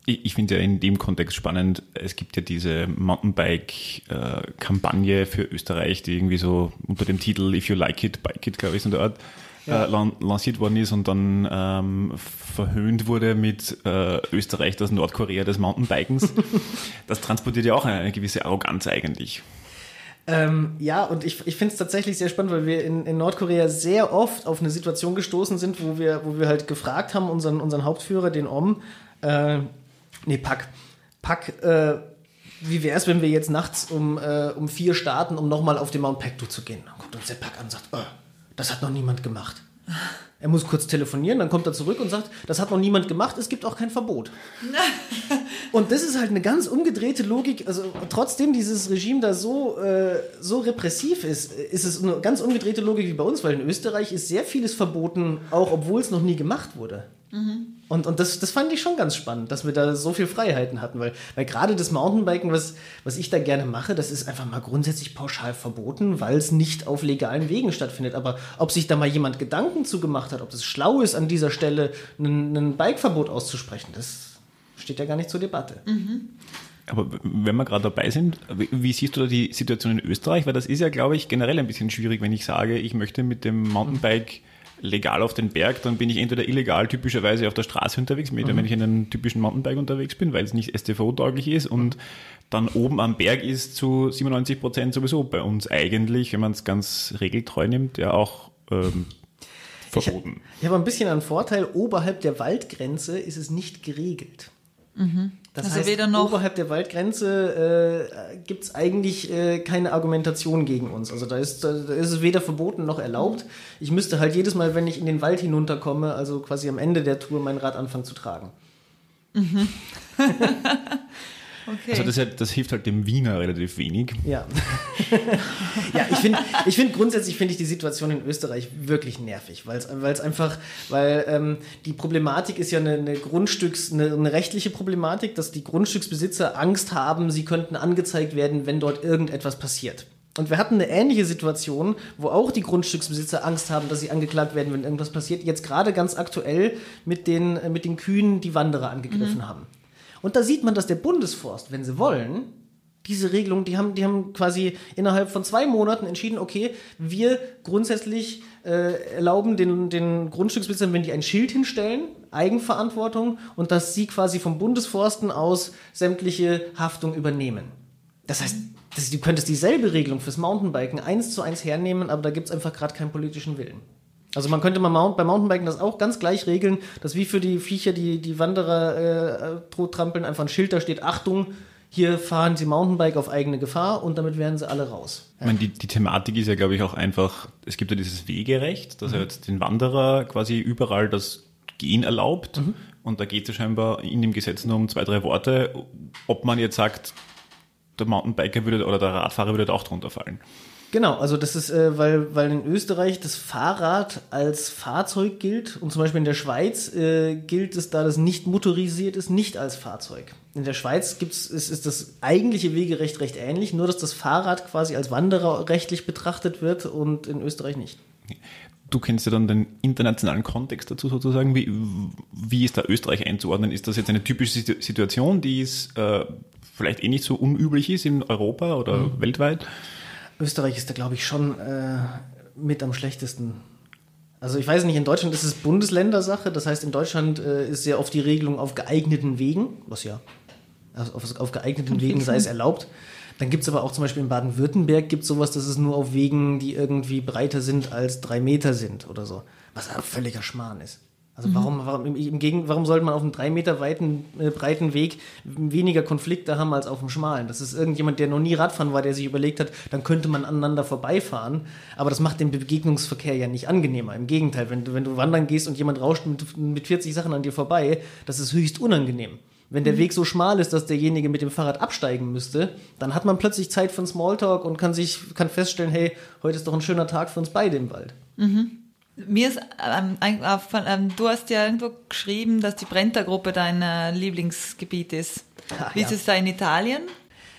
ich, ich finde ja in dem Kontext spannend, es gibt ja diese Mountainbike-Kampagne für Österreich, die irgendwie so unter dem Titel If You Like It, Bike It, glaube ich, so in der Art ja. äh, lanciert worden ist und dann ähm, verhöhnt wurde mit äh, Österreich, das Nordkorea des Mountainbikens. das transportiert ja auch eine, eine gewisse Arroganz eigentlich. Ähm, ja, und ich, ich finde es tatsächlich sehr spannend, weil wir in, in Nordkorea sehr oft auf eine Situation gestoßen sind, wo wir, wo wir halt gefragt haben, unseren, unseren Hauptführer, den Om, äh, Nee, Pack. Pack, äh, wie wäre es, wenn wir jetzt nachts um, äh, um vier starten, um nochmal auf den Mount Pektu zu gehen? Dann kommt uns der Pack an und sagt, oh, das hat noch niemand gemacht. Er muss kurz telefonieren, dann kommt er zurück und sagt, das hat noch niemand gemacht, es gibt auch kein Verbot. und das ist halt eine ganz umgedrehte Logik. Also trotzdem dieses Regime da so, äh, so repressiv ist, ist es eine ganz umgedrehte Logik wie bei uns, weil in Österreich ist sehr vieles verboten, auch obwohl es noch nie gemacht wurde. Mhm. Und, und das, das fand ich schon ganz spannend, dass wir da so viel Freiheiten hatten, weil, weil gerade das Mountainbiken, was, was ich da gerne mache, das ist einfach mal grundsätzlich pauschal verboten, weil es nicht auf legalen Wegen stattfindet. Aber ob sich da mal jemand Gedanken zu gemacht hat, ob es schlau ist, an dieser Stelle ein, ein Bikeverbot auszusprechen, das steht ja gar nicht zur Debatte. Mhm. Aber wenn wir gerade dabei sind, wie siehst du da die Situation in Österreich? Weil das ist ja, glaube ich, generell ein bisschen schwierig, wenn ich sage, ich möchte mit dem Mountainbike legal auf den Berg, dann bin ich entweder illegal typischerweise auf der Straße unterwegs, mhm. wenn ich in einem typischen Mountainbike unterwegs bin, weil es nicht STV-tauglich ist und dann oben am Berg ist zu 97 Prozent sowieso bei uns eigentlich, wenn man es ganz regeltreu nimmt, ja auch ähm, verboten. Ich, ich habe ein bisschen einen Vorteil, oberhalb der Waldgrenze ist es nicht geregelt. Mhm. Das also heißt, weder noch oberhalb der Waldgrenze äh, gibt es eigentlich äh, keine Argumentation gegen uns. Also da ist, da ist es weder verboten noch erlaubt. Ich müsste halt jedes Mal, wenn ich in den Wald hinunterkomme, also quasi am Ende der Tour, mein Rad anfangen zu tragen. Mhm. Okay. Also das, das, hilft halt dem Wiener relativ wenig. Ja. ja, ich finde ich find grundsätzlich finde ich die Situation in Österreich wirklich nervig, weil es einfach, weil ähm, die Problematik ist ja eine, eine Grundstücks, eine, eine, rechtliche Problematik, dass die Grundstücksbesitzer Angst haben, sie könnten angezeigt werden, wenn dort irgendetwas passiert. Und wir hatten eine ähnliche Situation, wo auch die Grundstücksbesitzer Angst haben, dass sie angeklagt werden, wenn irgendwas passiert. Jetzt gerade ganz aktuell mit den, mit den Kühen, die Wanderer angegriffen mhm. haben. Und da sieht man, dass der Bundesforst, wenn sie wollen, diese Regelung, die haben, die haben quasi innerhalb von zwei Monaten entschieden, okay, wir grundsätzlich äh, erlauben den, den Grundstücksbesitzern, wenn die ein Schild hinstellen, Eigenverantwortung und dass sie quasi vom Bundesforsten aus sämtliche Haftung übernehmen. Das heißt, das, du könntest dieselbe Regelung fürs Mountainbiken eins zu eins hernehmen, aber da gibt es einfach gerade keinen politischen Willen. Also man könnte mal Mount, bei Mountainbiken das auch ganz gleich regeln, dass wie für die Viecher, die die Wanderer äh, trampeln, einfach ein Schild da steht, Achtung, hier fahren sie Mountainbike auf eigene Gefahr und damit werden sie alle raus. Ich meine, die, die Thematik ist ja, glaube ich, auch einfach, es gibt ja dieses Wegerecht, dass mhm. er jetzt den Wanderer quasi überall das Gehen erlaubt. Mhm. Und da geht es ja scheinbar in dem Gesetz nur um zwei, drei Worte, ob man jetzt sagt, der Mountainbiker würde oder der Radfahrer würde da auch drunter fallen. Genau, also das ist, äh, weil, weil in Österreich das Fahrrad als Fahrzeug gilt und zum Beispiel in der Schweiz äh, gilt es, da das nicht motorisiert ist, nicht als Fahrzeug. In der Schweiz gibt's, ist, ist das eigentliche Wegerecht recht ähnlich, nur dass das Fahrrad quasi als Wanderer rechtlich betrachtet wird und in Österreich nicht. Du kennst ja dann den internationalen Kontext dazu sozusagen. Wie, wie ist da Österreich einzuordnen? Ist das jetzt eine typische Situation, die es äh, vielleicht eh nicht so unüblich ist in Europa oder mhm. weltweit? Österreich ist da, glaube ich, schon äh, mit am schlechtesten. Also ich weiß nicht, in Deutschland ist es Bundesländersache. Das heißt, in Deutschland äh, ist sehr oft die Regelung auf geeigneten Wegen, was ja also auf, auf geeigneten Wegen sei es erlaubt. Dann gibt es aber auch zum Beispiel in Baden-Württemberg gibt sowas, dass es nur auf Wegen, die irgendwie breiter sind als drei Meter sind oder so. Was ein völliger Schmarrn ist. Also warum, warum, im Gegen, warum sollte man auf einem drei Meter weiten, äh, breiten Weg weniger Konflikte haben als auf dem schmalen? Das ist irgendjemand, der noch nie Radfahren war, der sich überlegt hat, dann könnte man aneinander vorbeifahren. Aber das macht den Begegnungsverkehr ja nicht angenehmer. Im Gegenteil, wenn du, wenn du wandern gehst und jemand rauscht mit, mit 40 Sachen an dir vorbei, das ist höchst unangenehm. Wenn der mhm. Weg so schmal ist, dass derjenige mit dem Fahrrad absteigen müsste, dann hat man plötzlich Zeit für einen Smalltalk und kann sich, kann feststellen, hey, heute ist doch ein schöner Tag für uns beide im Wald. Mhm. Mir ist ähm, ähm, du hast ja irgendwo geschrieben, dass die Brenta-Gruppe dein äh, Lieblingsgebiet ist. Ach, Wie ja. ist es da in Italien?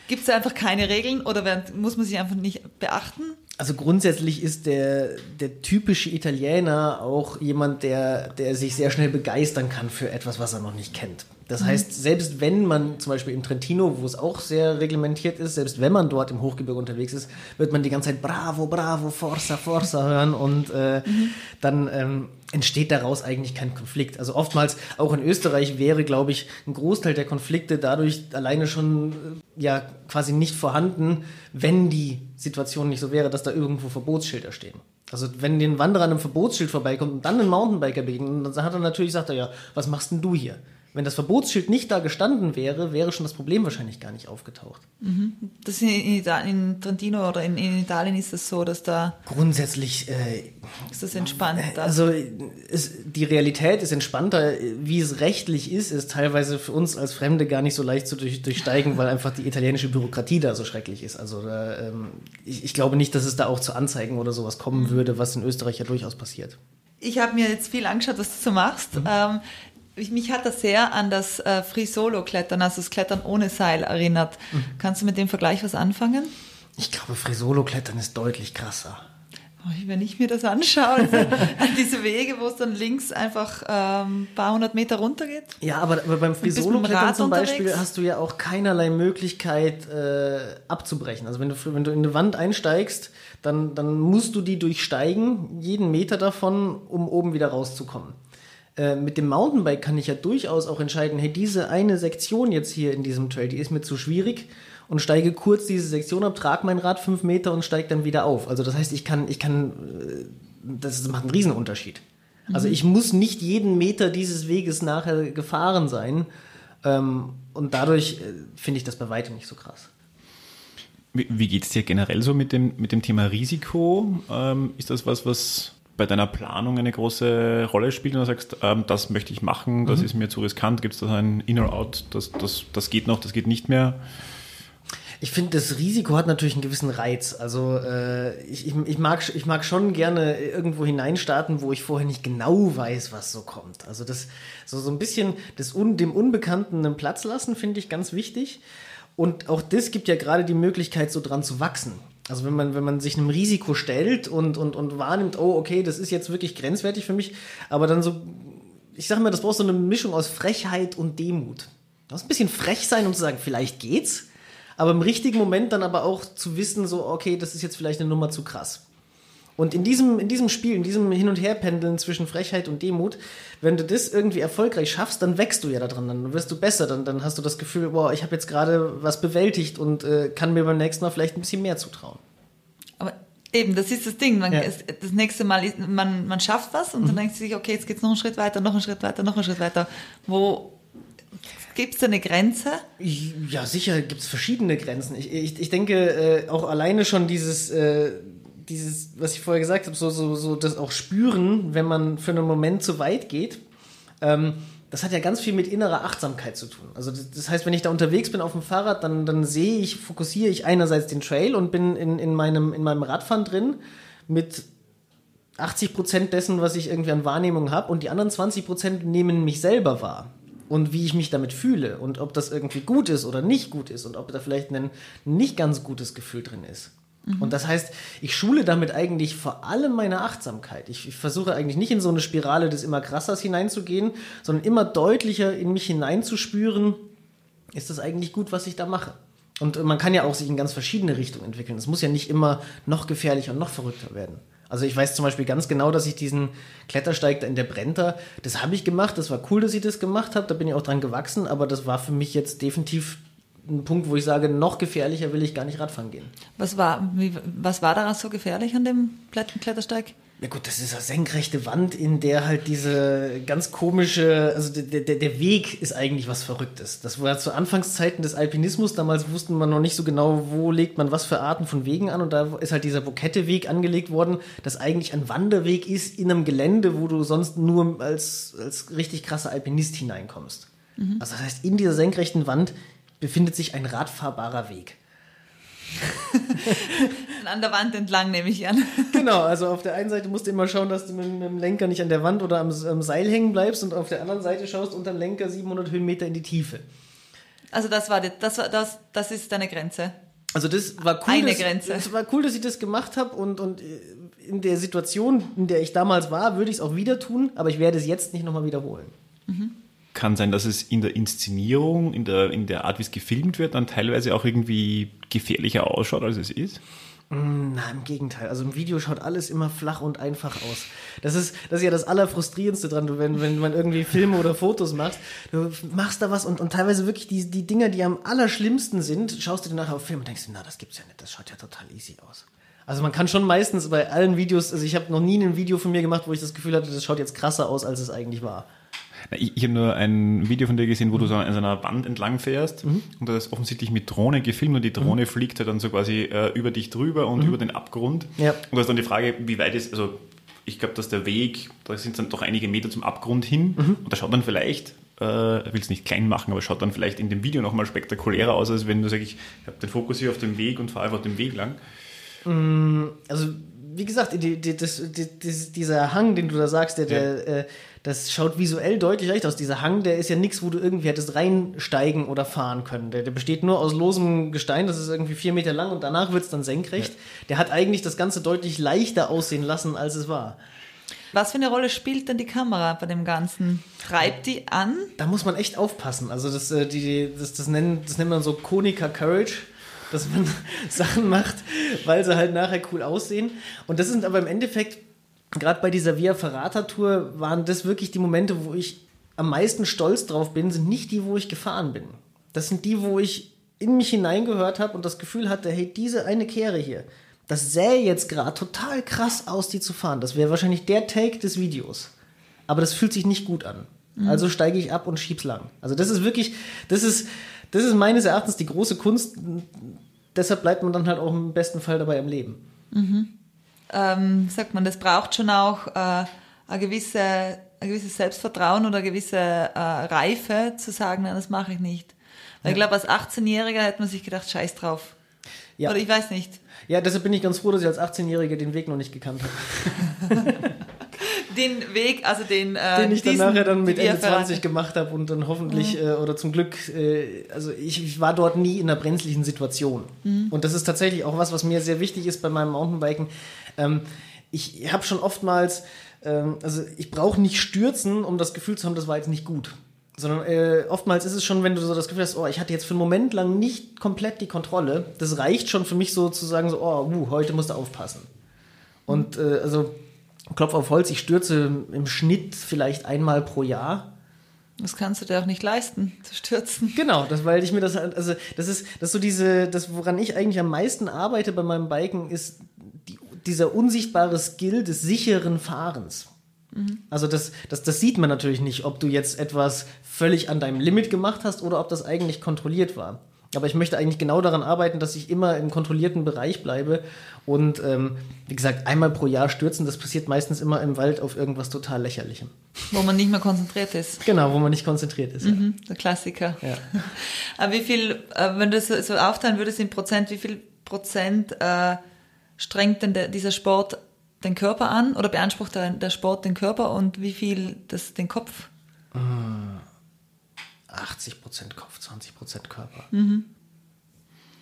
Gibt es da einfach keine Regeln oder werden, muss man sich einfach nicht beachten? Also grundsätzlich ist der, der typische Italiener auch jemand, der, der sich sehr schnell begeistern kann für etwas, was er noch nicht kennt. Das heißt, selbst wenn man zum Beispiel im Trentino, wo es auch sehr reglementiert ist, selbst wenn man dort im Hochgebirge unterwegs ist, wird man die ganze Zeit Bravo, Bravo, Forza, Forza hören und äh, mhm. dann ähm, entsteht daraus eigentlich kein Konflikt. Also oftmals, auch in Österreich wäre, glaube ich, ein Großteil der Konflikte dadurch alleine schon äh, ja quasi nicht vorhanden, wenn die Situation nicht so wäre, dass da irgendwo Verbotsschilder stehen. Also wenn den Wanderer an einem Verbotsschild vorbeikommt und dann ein Mountainbiker begegnet, dann hat er natürlich, sagt er ja, was machst denn du hier? Wenn das Verbotsschild nicht da gestanden wäre, wäre schon das Problem wahrscheinlich gar nicht aufgetaucht. Das in, in, Ita- in Trentino oder in, in Italien ist es so, dass da Grundsätzlich äh, ist das entspannt. Da. Also es, die Realität ist entspannter. Wie es rechtlich ist, ist teilweise für uns als Fremde gar nicht so leicht zu durch, durchsteigen, weil einfach die italienische Bürokratie da so schrecklich ist. Also da, ähm, ich, ich glaube nicht, dass es da auch zu Anzeigen oder sowas kommen würde, was in Österreich ja durchaus passiert. Ich habe mir jetzt viel angeschaut, was du so machst. Ähm, ich, mich hat das sehr an das äh, Free Solo Klettern, also das Klettern ohne Seil erinnert. Kannst du mit dem Vergleich was anfangen? Ich glaube, Frisolo-Klettern ist deutlich krasser. Oh, Wenn ich mir das anschaue, also an diese Wege, wo es dann links einfach ähm, ein paar hundert Meter runter geht. Ja, aber, aber beim Frisolo-Klettern zum Beispiel unterwegs? hast du ja auch keinerlei Möglichkeit äh, abzubrechen. Also wenn du, wenn du in eine Wand einsteigst, dann, dann musst du die durchsteigen, jeden Meter davon, um oben wieder rauszukommen. Äh, mit dem Mountainbike kann ich ja durchaus auch entscheiden, hey, diese eine Sektion jetzt hier in diesem Trail, die ist mir zu schwierig und steige kurz diese Sektion ab, trage mein Rad fünf Meter und steige dann wieder auf. Also das heißt, ich kann, ich kann, äh, das macht einen Riesenunterschied. Also ich muss nicht jeden Meter dieses Weges nachher gefahren sein. Ähm, und dadurch äh, finde ich das bei weitem nicht so krass. Wie, wie geht es dir generell so mit dem, mit dem Thema Risiko? Ähm, ist das was, was bei deiner Planung eine große Rolle spielt und du sagst, ähm, das möchte ich machen, das ist mir zu riskant, gibt es da ein In or Out, das, das, das geht noch, das geht nicht mehr? Ich finde, das Risiko hat natürlich einen gewissen Reiz. Also äh, ich, ich, ich, mag, ich mag schon gerne irgendwo hineinstarten, wo ich vorher nicht genau weiß, was so kommt. Also das so, so ein bisschen das Un, dem Unbekannten einen Platz lassen, finde ich ganz wichtig. Und auch das gibt ja gerade die Möglichkeit, so dran zu wachsen. Also wenn man, wenn man sich einem Risiko stellt und, und, und wahrnimmt, oh, okay, das ist jetzt wirklich grenzwertig für mich, aber dann so, ich sag mal, das braucht so eine Mischung aus Frechheit und Demut. Du musst ein bisschen frech sein, um zu sagen, vielleicht geht's, aber im richtigen Moment dann aber auch zu wissen, so, okay, das ist jetzt vielleicht eine Nummer zu krass. Und in diesem, in diesem Spiel, in diesem Hin- und Herpendeln zwischen Frechheit und Demut, wenn du das irgendwie erfolgreich schaffst, dann wächst du ja daran, dann wirst du besser, dann, dann hast du das Gefühl, boah, ich habe jetzt gerade was bewältigt und äh, kann mir beim nächsten Mal vielleicht ein bisschen mehr zutrauen. Aber eben, das ist das Ding. Man, Ja. Mhm. das nächste Mal, ist, man, man schafft was und dann denkt sich, okay, jetzt geht's noch einen Schritt weiter, noch einen Schritt weiter, noch einen Schritt weiter. Wo gibt es da eine Grenze? Ja, sicher gibt es verschiedene Grenzen. Ich, ich, ich denke, äh, auch alleine schon dieses, äh, dieses, was ich vorher gesagt habe, so, so, so das auch spüren, wenn man für einen Moment zu weit geht, ähm, das hat ja ganz viel mit innerer Achtsamkeit zu tun. Also das, heißt, wenn ich da unterwegs bin auf dem Fahrrad, dann, dann sehe ich, fokussiere ich einerseits den Trail und bin in, in, meinem, in meinem Radfahren drin mit 80 Prozent dessen, was ich irgendwie an Wahrnehmung habe und die anderen 20 Prozent nehmen mich selber wahr und wie ich mich damit fühle und ob das irgendwie gut ist oder nicht gut ist und ob da vielleicht ein nicht ganz gutes Gefühl drin ist. Und das heißt, ich schule damit eigentlich vor allem meine Achtsamkeit. Ich, ich versuche eigentlich nicht in so eine Spirale des immer krassers hineinzugehen, sondern immer deutlicher in mich hineinzuspüren, ist das eigentlich gut, was ich da mache. Und man kann ja auch sich in ganz verschiedene Richtungen entwickeln. Es muss ja nicht immer noch gefährlicher und noch verrückter werden. Also ich weiß zum Beispiel ganz genau, dass ich diesen Klettersteig da in der Brenta, das habe ich gemacht, das war cool, dass ich das gemacht habe, da bin ich auch dran gewachsen, aber das war für mich jetzt definitiv ein Punkt, wo ich sage, noch gefährlicher will ich gar nicht Radfahren gehen. Was war, wie, was war daran so gefährlich an dem Klettersteig? Ja gut, das ist eine senkrechte Wand, in der halt diese ganz komische, also der, der, der Weg ist eigentlich was Verrücktes. Das war zu Anfangszeiten des Alpinismus, damals wussten man noch nicht so genau, wo legt man was für Arten von Wegen an und da ist halt dieser Boketteweg angelegt worden, das eigentlich ein Wanderweg ist in einem Gelände, wo du sonst nur als, als richtig krasser Alpinist hineinkommst. Also das heißt, in dieser senkrechten Wand befindet sich ein radfahrbarer Weg. An der Wand entlang, nehme ich an. Genau, also auf der einen Seite musst du immer schauen, dass du mit, mit dem Lenker nicht an der Wand oder am, am Seil hängen bleibst und auf der anderen Seite schaust unter dem Lenker 700 Höhenmeter in die Tiefe. Also das war die, das war das, das ist deine Grenze. Also das war cool, Eine dass, Grenze. Das war cool, dass ich das gemacht habe und, und äh, in der Situation, in der ich damals war, würde ich es auch wieder tun, aber ich werde es jetzt nicht nochmal wiederholen. Kann sein, dass es in der Inszenierung, in der, in der Art, wie es gefilmt wird, dann teilweise auch irgendwie gefährlicher ausschaut, als es ist. Na, im Gegenteil. Also im Video schaut alles immer flach und einfach aus. Das ist, das ist ja das Allerfrustrierendste dran, wenn, wenn man irgendwie Filme oder Fotos macht. Du machst da was und, und teilweise wirklich die, die Dinger, die am allerschlimmsten sind, schaust du dir nachher auf Film und denkst, na, das gibt's ja nicht, das schaut ja total easy aus. Also man kann schon meistens bei allen Videos, also ich habe noch nie ein Video von mir gemacht, wo ich das Gefühl hatte, das schaut jetzt krasser aus, als es eigentlich war. Ich, ich habe nur ein Video von dir gesehen, wo du so an so einer Wand entlang fährst Mhm. und das ist offensichtlich mit Drohne gefilmt und die Drohne fliegt halt dann so quasi äh, über dich drüber und über den Abgrund. Mhm. Ja. Und da ist dann die Frage, wie weit ist, also ich glaube, dass der Weg, da sind dann doch einige Meter zum Abgrund hin Mhm. und da schaut dann vielleicht, äh, ich will es nicht klein machen, aber schaut dann vielleicht in dem Video nochmal spektakulärer aus, als wenn du sagst, ich habe den Fokus hier auf dem Weg und fahre einfach den Weg lang. Also, wie gesagt, die, die, das, die, dieser Hang, den du da sagst, der, der, äh, das schaut visuell deutlich leicht aus. Dieser Hang, der ist ja nichts, wo du irgendwie hättest reinsteigen oder fahren können. Der, der besteht nur aus losem Gestein, das ist irgendwie vier Meter lang und danach wird es dann senkrecht. Der hat eigentlich das Ganze deutlich leichter aussehen lassen, als es war. Was für eine Rolle spielt denn die Kamera bei dem Ganzen? Treibt die an? Da muss man echt aufpassen. Also das, äh, die, das, das, nennen, das nennt man so Konica Courage, dass man Sachen macht, weil sie halt nachher cool aussehen. Und das sind aber im Endeffekt, gerade bei dieser Via Ferrata Tour, waren das wirklich die Momente, wo ich am meisten stolz drauf bin, sind nicht die, wo ich gefahren bin. Das sind die, wo ich in mich hineingehört habe und das Gefühl hatte, hey, diese eine Kehre hier, das sähe jetzt gerade total krass aus, die zu fahren. Das wäre wahrscheinlich der Take des Videos. Aber das fühlt sich nicht gut an. Also steige ich ab und schieb's lang. Also das ist wirklich, das ist, das ist meines Erachtens die große Kunst. Deshalb bleibt man dann halt auch im besten Fall dabei am Leben. Ähm, sagt man, das braucht schon auch äh, ein, gewisse, ein gewisses Selbstvertrauen oder eine gewisse äh, Reife zu sagen, nein, das mache ich nicht. Weil ich glaube, als 18-Jähriger hätte man sich gedacht, scheiß drauf. Ja. Oder ich weiß nicht. Ja, deshalb bin ich ganz froh, dass ich als 18-Jährige den Weg noch nicht gekannt habe. Den Weg, also den, äh, den ich dann diesen nachher dann mit Ende Ferrata. 20 gemacht habe und dann hoffentlich äh, oder zum Glück, äh, also ich, ich war dort nie in einer brenzlichen Situation. Und das ist tatsächlich auch was, was mir sehr wichtig ist bei meinem Mountainbiken. Ähm, ich habe schon oftmals, ähm, also ich brauche nicht stürzen, um das Gefühl zu haben, das war jetzt nicht gut. Sondern äh, oftmals ist es schon, wenn du so das Gefühl hast, oh, ich hatte jetzt für einen Moment lang nicht komplett die Kontrolle. Das reicht schon für mich so zu sagen, so, oh, uh, heute musst du aufpassen. Und äh, also Klopf auf Holz, ich stürze im Schnitt vielleicht einmal pro Jahr. Das kannst du dir auch nicht leisten, zu stürzen. Genau, das, weil ich mir das, halt- also das ist, das ist so diese, das, woran ich eigentlich am meisten arbeite bei meinem Biken, ist dieser unsichtbare Skill des sicheren Fahrens. Also das, das, das sieht man natürlich nicht, ob du jetzt etwas völlig an deinem Limit gemacht hast oder ob das eigentlich kontrolliert war. Aber ich möchte eigentlich genau daran arbeiten, dass ich immer im kontrollierten Bereich bleibe. Und ähm, wie gesagt, einmal pro Jahr stürzen, das passiert meistens immer im Wald auf irgendwas total lächerlichem. Wo man nicht mehr konzentriert ist. Genau, wo man nicht konzentriert ist. ja. Mhm, der Klassiker. Ja. Aber wie viel, äh, wenn du das so so aufteilen würdest in Prozent, wie viel Prozent äh, strengt denn der, dieser Sport den Körper an oder beansprucht der, der Sport den Körper und wie viel das den Kopf? 80% Kopf, 20% Körper.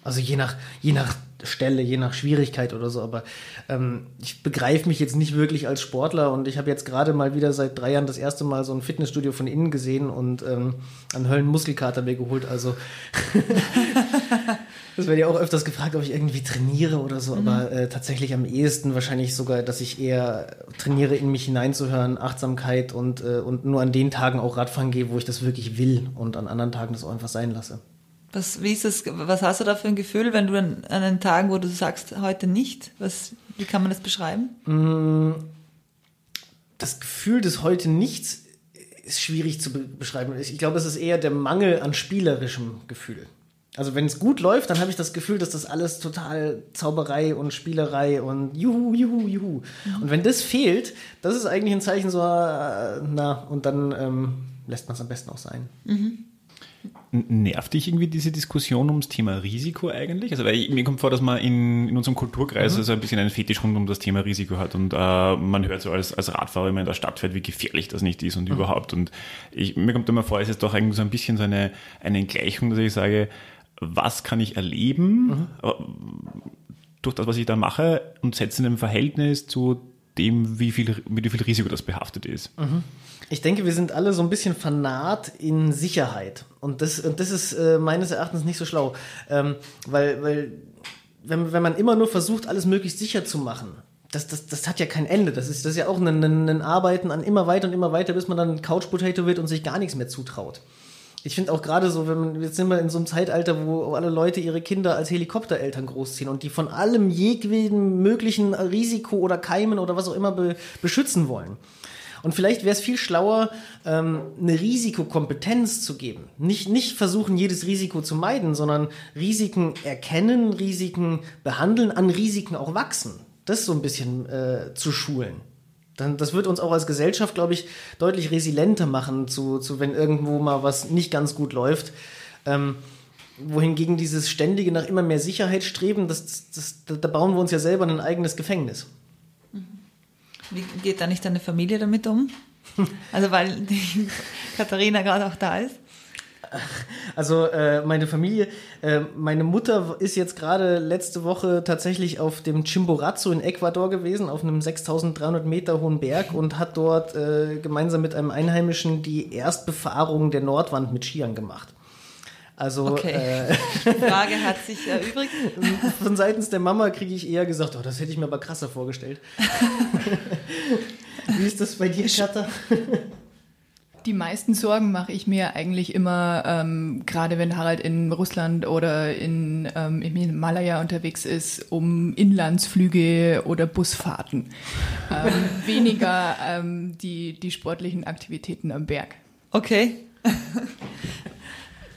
Also je nach, je nach Stelle, je nach Schwierigkeit oder so, aber ähm, ich begreife mich jetzt nicht wirklich als Sportler und ich habe jetzt gerade mal wieder seit drei Jahren das erste Mal so ein Fitnessstudio von innen gesehen und ähm, einen Höllenmuskelkater mir geholt. Also das werde ja auch öfters gefragt, ob ich irgendwie trainiere oder so, aber äh, tatsächlich am ehesten wahrscheinlich sogar, dass ich eher trainiere, in mich hineinzuhören, Achtsamkeit und, äh, und nur an den Tagen auch Radfahren gehe, wo ich das wirklich will und an anderen Tagen das auch einfach sein lasse. Was, wie ist das, was hast du da für ein Gefühl, wenn du an, an den Tagen, wo du sagst, heute nicht? Was, wie kann man das beschreiben? Das Gefühl des heute nichts ist schwierig zu be beschreiben. Ich glaube, es ist eher der Mangel an spielerischem Gefühl. Also wenn es gut läuft, dann habe ich das Gefühl, dass das alles total Zauberei und Spielerei und juhu, juhu, juhu. Und wenn das fehlt, das ist eigentlich ein Zeichen so, äh, na, und dann ähm, lässt man es am besten auch sein. N- Nervt dich irgendwie diese Diskussion ums Thema Risiko eigentlich? Also weil ich, mir kommt vor, dass man in, in unserem Kulturkreis also ein bisschen einen Fetisch rund um das Thema Risiko hat und äh, man hört so als, als Radfahrer, wenn man in der Stadt fährt, wie gefährlich das nicht ist und überhaupt. Und ich, mir kommt immer vor, es ist doch eigentlich so ein bisschen so eine, eine Gleichung, dass ich sage, was kann ich erleben äh, durch das, was ich da mache und setze in einem Verhältnis zu dem, wie viel, mit wie viel Risiko das behaftet ist. Ich denke, wir sind alle so ein bisschen fanat in Sicherheit. Und das, und das ist äh, meines Erachtens nicht so schlau. Ähm, weil, weil wenn, wenn man immer nur versucht, alles möglichst sicher zu machen, das, das, das hat ja kein Ende. Das ist, das ist ja auch ein, ein, ein Arbeiten an immer weiter und immer weiter, bis man dann Couch Potato wird und sich gar nichts mehr zutraut. Ich finde auch gerade so, wenn man, jetzt sind wir in so einem Zeitalter, wo alle Leute ihre Kinder als Helikoptereltern großziehen und die von allem jeglichen möglichen Risiko oder Keimen oder was auch immer be, beschützen wollen. Und vielleicht wäre es viel schlauer, ähm, eine Risikokompetenz zu geben. Nicht, nicht versuchen, jedes Risiko zu meiden, sondern Risiken erkennen, Risiken behandeln, an Risiken auch wachsen. Das so ein bisschen äh, zu schulen. Dann, das wird uns auch als Gesellschaft, glaube ich, deutlich resilienter machen, zu, zu wenn irgendwo mal was nicht ganz gut läuft. Ähm, wohingegen dieses ständige nach immer mehr Sicherheit streben, das, das, das, da bauen wir uns ja selber ein eigenes Gefängnis. Wie geht da nicht deine Familie damit um? Also weil die Katharina gerade auch da ist. Also äh, meine Familie, äh, meine Mutter ist jetzt gerade letzte Woche tatsächlich auf dem Chimborazo in Ecuador gewesen, auf einem 6300 Meter hohen Berg und hat dort äh, gemeinsam mit einem Einheimischen die Erstbefahrung der Nordwand mit Skiern gemacht. Also okay. äh, die Frage hat sich erübrigt. von seitens der Mama kriege ich eher gesagt, oh, das hätte ich mir aber krasser vorgestellt. Wie ist das bei dir, Schatter? Die meisten Sorgen mache ich mir eigentlich immer, ähm, gerade wenn Harald in Russland oder in, ähm, im Himalaya unterwegs ist, um Inlandsflüge oder Busfahrten. Ähm, weniger ähm, die, die sportlichen Aktivitäten am Berg. Okay.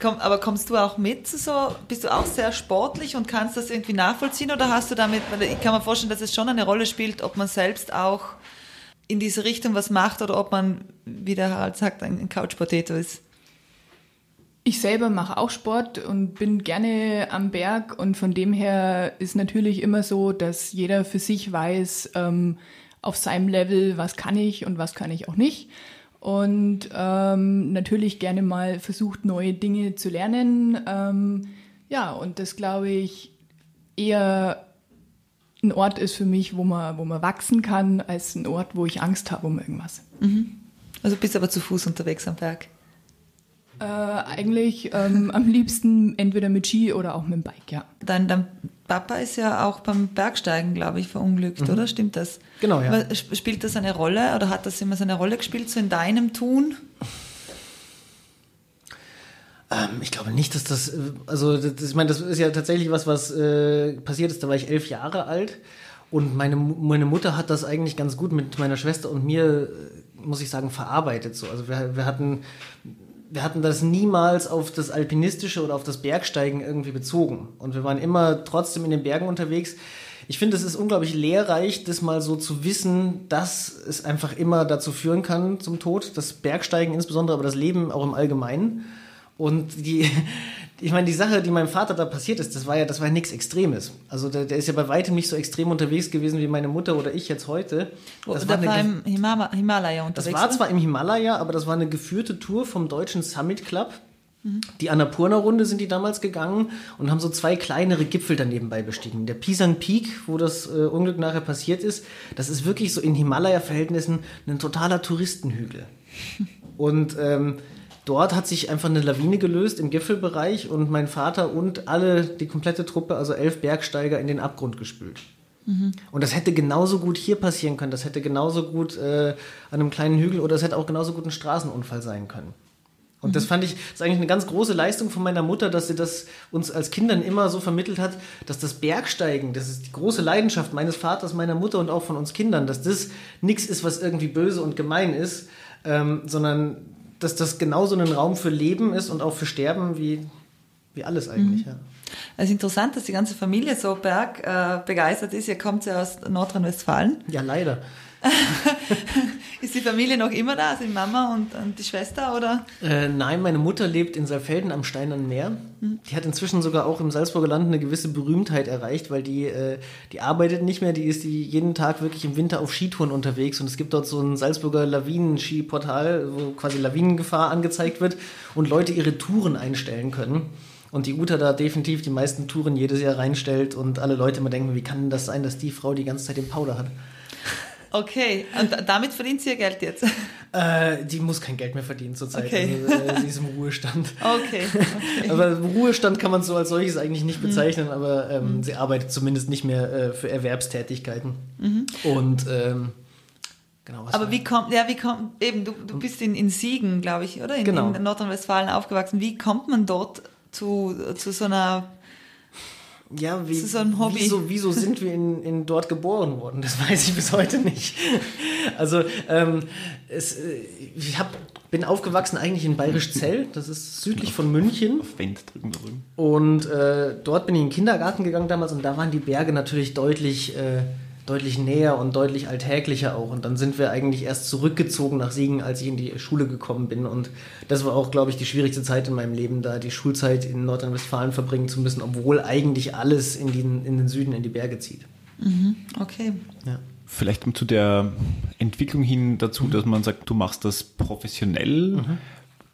Komm, aber kommst du auch mit? So, bist du auch sehr sportlich und kannst das irgendwie nachvollziehen oder hast du damit, weil ich kann mir vorstellen, dass es schon eine Rolle spielt, ob man selbst auch in diese Richtung was macht oder ob man, wie der Harald sagt, ein Couch-Potato ist? Ich selber mache auch Sport und bin gerne am Berg und von dem her ist natürlich immer so, dass jeder für sich weiß, ähm, auf seinem Level, was kann ich und was kann ich auch nicht und ähm, natürlich gerne mal versucht, neue Dinge zu lernen. Ähm, ja, und das glaube ich eher ein Ort ist für mich, wo man, wo man wachsen kann, als ein Ort, wo ich Angst habe um irgendwas. Mhm. Also bist aber zu Fuß unterwegs am Berg? Äh, eigentlich ähm, am liebsten entweder mit Ski oder auch mit dem Bike, ja. Dein, dein Papa ist ja auch beim Bergsteigen, glaube ich, verunglückt, mhm. oder? Stimmt das? Genau, ja. Spielt das eine Rolle oder hat das immer so eine Rolle gespielt, so in deinem Tun? Ähm, ich glaube nicht, dass das, äh, also das, ich meine, das ist ja tatsächlich was, was äh, passiert ist, da war ich elf Jahre alt und meine, meine Mutter hat das eigentlich ganz gut mit meiner Schwester und mir, äh, muss ich sagen, verarbeitet. So. Also wir, wir hatten wir hatten das niemals auf das Alpinistische oder auf das Bergsteigen irgendwie bezogen. Und wir waren immer trotzdem in den Bergen unterwegs. Ich finde, es ist unglaublich lehrreich, das mal so zu wissen, dass es einfach immer dazu führen kann zum Tod. Das Bergsteigen insbesondere, aber das Leben auch im Allgemeinen. Und die, ich meine, die Sache, die meinem Vater da passiert ist, das war ja, das war ja nichts Extremes. Also der, der, ist ja bei weitem nicht so extrem unterwegs gewesen wie meine Mutter oder ich jetzt heute. Das war, war im Himalaya unterwegs. Das war zwar im Himalaya, aber das war eine geführte Tour vom deutschen Summit Club. Mhm. Die Annapurna-Runde sind die damals gegangen und haben so zwei kleinere Gipfel dann nebenbei bestiegen. Der Pisang Peak, wo das äh, Unglück nachher passiert ist, das ist wirklich so in Himalaya-Verhältnissen ein totaler Touristenhügel. Und ähm, dort hat sich einfach eine Lawine gelöst im Gipfelbereich und mein Vater und alle, die komplette Truppe, also elf Bergsteiger, in den Abgrund gespült. Mhm. Und das hätte genauso gut hier passieren können. Das hätte genauso gut äh, an einem kleinen Hügel oder es hätte auch genauso gut ein Straßenunfall sein können. Und mhm. das fand ich, das ist eigentlich eine ganz große Leistung von meiner Mutter, dass sie das uns als Kindern immer so vermittelt hat, dass das Bergsteigen, das ist die große Leidenschaft meines Vaters, meiner Mutter und auch von uns Kindern, dass das nichts ist, was irgendwie böse und gemein ist, ähm, sondern dass das genauso ein Raum für Leben ist und auch für Sterben wie, wie alles eigentlich. Mhm. Ja. Es ist interessant, dass die ganze Familie so berg äh, begeistert ist. Ihr kommt ja aus Nordrhein-Westfalen. Ja, leider. ist die Familie noch immer da, also die Mama und, und die Schwester, oder? Äh, nein, meine Mutter lebt in Saalfelden am Steinernen Meer. Mhm. Die hat inzwischen sogar auch im Salzburger Land eine gewisse Berühmtheit erreicht, weil die, äh, die arbeitet nicht mehr, die ist die jeden Tag wirklich im Winter auf Skitouren unterwegs und es gibt dort so ein Salzburger Lawinen-Ski-Portal, wo quasi Lawinengefahr angezeigt wird und Leute ihre Touren einstellen können. Und die Uta da definitiv die meisten Touren jedes Jahr reinstellt und alle Leute immer denken, wie kann das sein, dass die Frau die ganze Zeit den Powder hat? Okay, und damit verdient sie ihr Geld jetzt? Äh, die muss kein Geld mehr verdienen zurzeit. Okay. Also, äh, sie ist im Ruhestand. Okay. okay. aber Ruhestand kann man so als solches eigentlich nicht bezeichnen, mhm. aber ähm, mhm. sie arbeitet zumindest nicht mehr äh, für Erwerbstätigkeiten. Mhm. Und ähm, Genau, aber wie kommt, ja, wie kommt, eben, du, du bist in, in Siegen, glaube ich, oder? In, genau. in Nordrhein-Westfalen aufgewachsen. Wie kommt man dort zu, zu so einer Ja, wie, so ein Hobby. Wieso, wieso sind wir in, in dort geboren worden? Das weiß ich bis heute nicht. Also ähm, es, äh, ich hab, bin aufgewachsen eigentlich in Bayerisch Zell, das ist südlich von München. Auf Wendt drücken da drüben. Und äh, dort bin ich in den Kindergarten gegangen damals und da waren die Berge natürlich deutlich, äh, deutlich näher und deutlich alltäglicher auch. Und dann sind wir eigentlich erst zurückgezogen nach Siegen, als ich in die Schule gekommen bin. Und das war auch, glaube ich, die schwierigste Zeit in meinem Leben, da die Schulzeit in Nordrhein-Westfalen verbringen zu müssen, obwohl eigentlich alles in den, in den Süden, in die Berge zieht. Okay. Ja. Vielleicht zu der Entwicklung hin dazu, dass man sagt, du machst das professionell.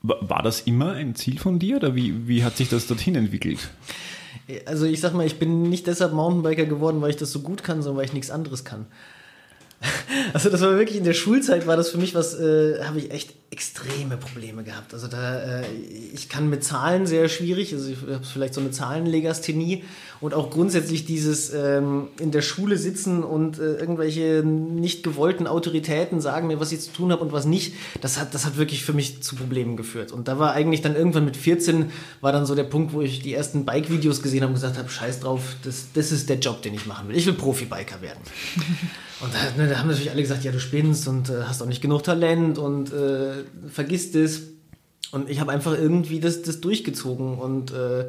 Wa- War das immer ein Ziel von dir oder wie, wie hat sich das dorthin entwickelt? Also ich sag mal, ich bin nicht deshalb Mountainbiker geworden, weil ich das so gut kann, sondern weil ich nichts anderes kann. Also das war wirklich in der Schulzeit war das für mich was, äh, habe ich echt extreme Probleme gehabt. Also da, äh, ich kann mit Zahlen sehr schwierig, also ich habe vielleicht so eine Zahlenlegasthenie und auch grundsätzlich dieses ähm, in der Schule sitzen und äh, irgendwelche nicht gewollten Autoritäten sagen mir, was ich zu tun habe und was nicht, das hat, das hat wirklich für mich zu Problemen geführt. Und da war eigentlich dann irgendwann mit 14 war dann so der Punkt, wo ich die ersten Bike-Videos gesehen habe und gesagt habe, scheiß drauf, das, das ist der Job, den ich machen will. Ich will Profi-Biker werden. Und da, ne, da haben natürlich alle gesagt, ja, du spinnst und äh, hast auch nicht genug Talent und äh, vergisst es. Und ich habe einfach irgendwie das, das durchgezogen. Und äh,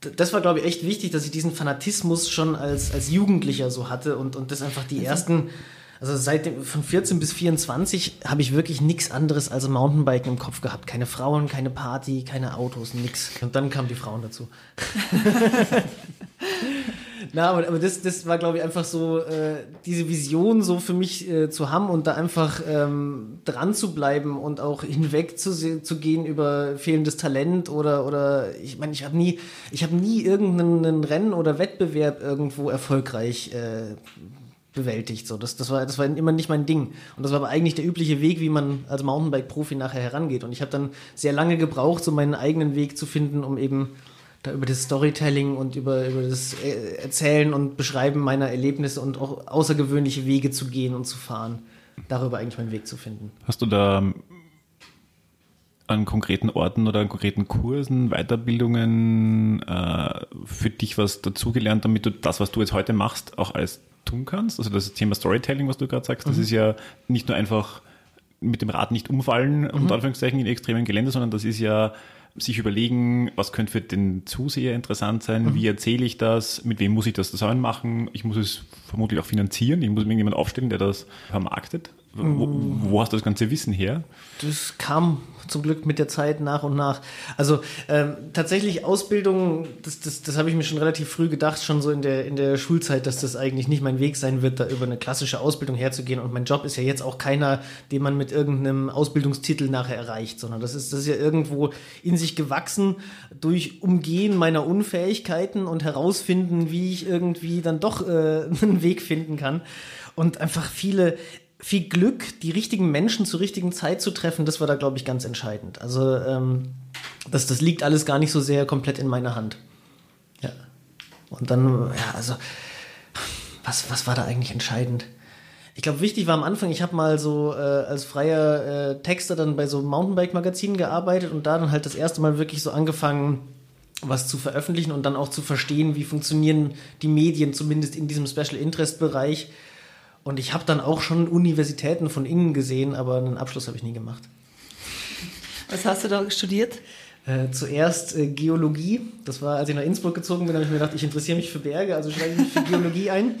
das war, glaube ich, echt wichtig, dass ich diesen Fanatismus schon als, als Jugendlicher so hatte und, und das einfach die ersten, also seit dem, von 14 bis 24 habe ich wirklich nichts anderes als Mountainbiken im Kopf gehabt. Keine Frauen, keine Party, keine Autos, nix. Und dann kamen die Frauen dazu. Na, aber, aber das, das war, glaube ich, einfach so, äh, diese Vision so für mich äh, zu haben und da einfach ähm, dran zu bleiben und auch hinweg zu, zu gehen über fehlendes Talent oder, oder ich meine, ich habe nie, ich habe nie irgendeinen Rennen oder Wettbewerb irgendwo erfolgreich äh, bewältigt. So, das, das, war, das war immer nicht mein Ding. Und das war aber eigentlich der übliche Weg, wie man als Mountainbike-Profi nachher herangeht. Und ich habe dann sehr lange gebraucht, so meinen eigenen Weg zu finden, um eben da über das Storytelling und über, über das äh, Erzählen und Beschreiben meiner Erlebnisse und auch außergewöhnliche Wege zu gehen und zu fahren. Darüber eigentlich meinen Weg zu finden. Hast du da ähm, an konkreten Orten oder an konkreten Kursen, Weiterbildungen äh, für dich was dazugelernt, damit du das, was du jetzt heute machst, auch alles tun kannst? Also das Thema Storytelling, was du gerade sagst, das ist ja nicht nur einfach mit dem Rad nicht umfallen, unter Anführungszeichen, in extremen Gelände, sondern das ist ja sich überlegen, was könnte für den Zuseher interessant sein, wie erzähle ich das, mit wem muss ich das zusammen machen, ich muss es vermutlich auch finanzieren, ich muss mir irgendjemand aufstellen, der das vermarktet. Wo, wo hast du das ganze Wissen her? Das kam zum Glück mit der Zeit nach und nach. Also ähm, tatsächlich Ausbildung, das, das, das habe ich mir schon relativ früh gedacht, schon so in der, in der Schulzeit, dass das eigentlich nicht mein Weg sein wird, da über eine klassische Ausbildung herzugehen. Und mein Job ist ja jetzt auch keiner, den man mit irgendeinem Ausbildungstitel nachher erreicht, sondern das ist, das ist ja irgendwo in sich gewachsen durch Umgehen meiner Unfähigkeiten und herausfinden, wie ich irgendwie dann doch äh, einen Weg finden kann. Und einfach viele viel Glück, die richtigen Menschen zur richtigen Zeit zu treffen, das war da, glaube ich, ganz entscheidend. Also ähm, das, das liegt alles gar nicht so sehr komplett in meiner Hand. Ja. Und dann, ja, also, was, was war da eigentlich entscheidend? Ich glaube, wichtig war am Anfang, ich habe mal so äh, als freier äh, Texter dann bei so Mountainbike-Magazinen gearbeitet und da dann halt das erste Mal wirklich so angefangen, was zu veröffentlichen und dann auch zu verstehen, wie funktionieren die Medien, zumindest in diesem Special Interest-Bereich. Und ich habe dann auch schon Universitäten von innen gesehen, aber einen Abschluss habe ich nie gemacht. Was hast du da studiert? Äh, zuerst äh, Geologie. Das war, als ich nach Innsbruck gezogen bin, habe ich mir gedacht, ich interessiere mich für Berge, also schreibe ich mich für Geologie ein.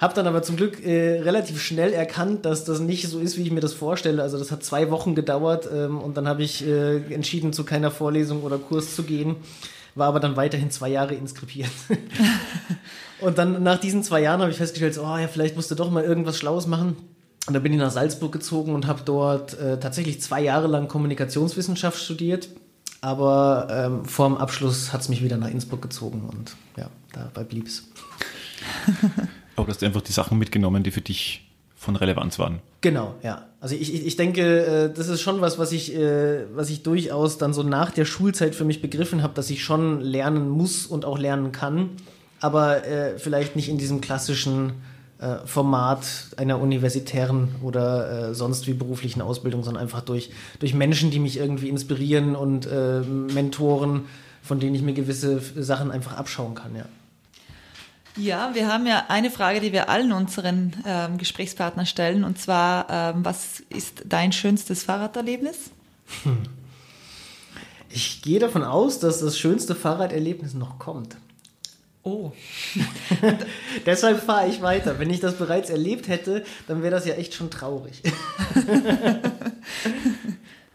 Hab dann aber zum Glück äh, relativ schnell erkannt, dass das nicht so ist, wie ich mir das vorstelle. Also das hat zwei Wochen gedauert ähm, und dann habe ich äh, entschieden, zu keiner Vorlesung oder Kurs zu gehen. War aber dann weiterhin zwei Jahre inskribiert. und dann nach diesen zwei Jahren habe ich festgestellt, so, oh ja, vielleicht musst du doch mal irgendwas Schlaues machen. Und dann bin ich nach Salzburg gezogen und habe dort äh, tatsächlich zwei Jahre lang Kommunikationswissenschaft studiert. Aber ähm, vor dem Abschluss hat es mich wieder nach Innsbruck gezogen und ja, dabei blieb es. Aber du hast einfach die Sachen mitgenommen, die für dich von Relevanz waren. Genau, ja. Also ich, ich, denke, äh, das ist schon was, was ich, äh, was ich durchaus dann so nach der Schulzeit für mich begriffen habe, dass ich schon lernen muss und auch lernen kann, aber äh, vielleicht nicht in diesem klassischen Format einer universitären oder sonst wie beruflichen Ausbildung, sondern einfach durch, durch Menschen, die mich irgendwie inspirieren und Mentoren, von denen ich mir gewisse Sachen einfach abschauen kann, ja. Ja, wir haben ja eine Frage, die wir allen unseren ähm, Gesprächspartnern stellen, und zwar, ähm, was ist dein schönstes Fahrraderlebnis? Hm. Ich gehe davon aus, dass das schönste Fahrraderlebnis noch kommt. Oh. Deshalb fahre ich weiter. Wenn ich das bereits erlebt hätte, dann wäre das ja echt schon traurig.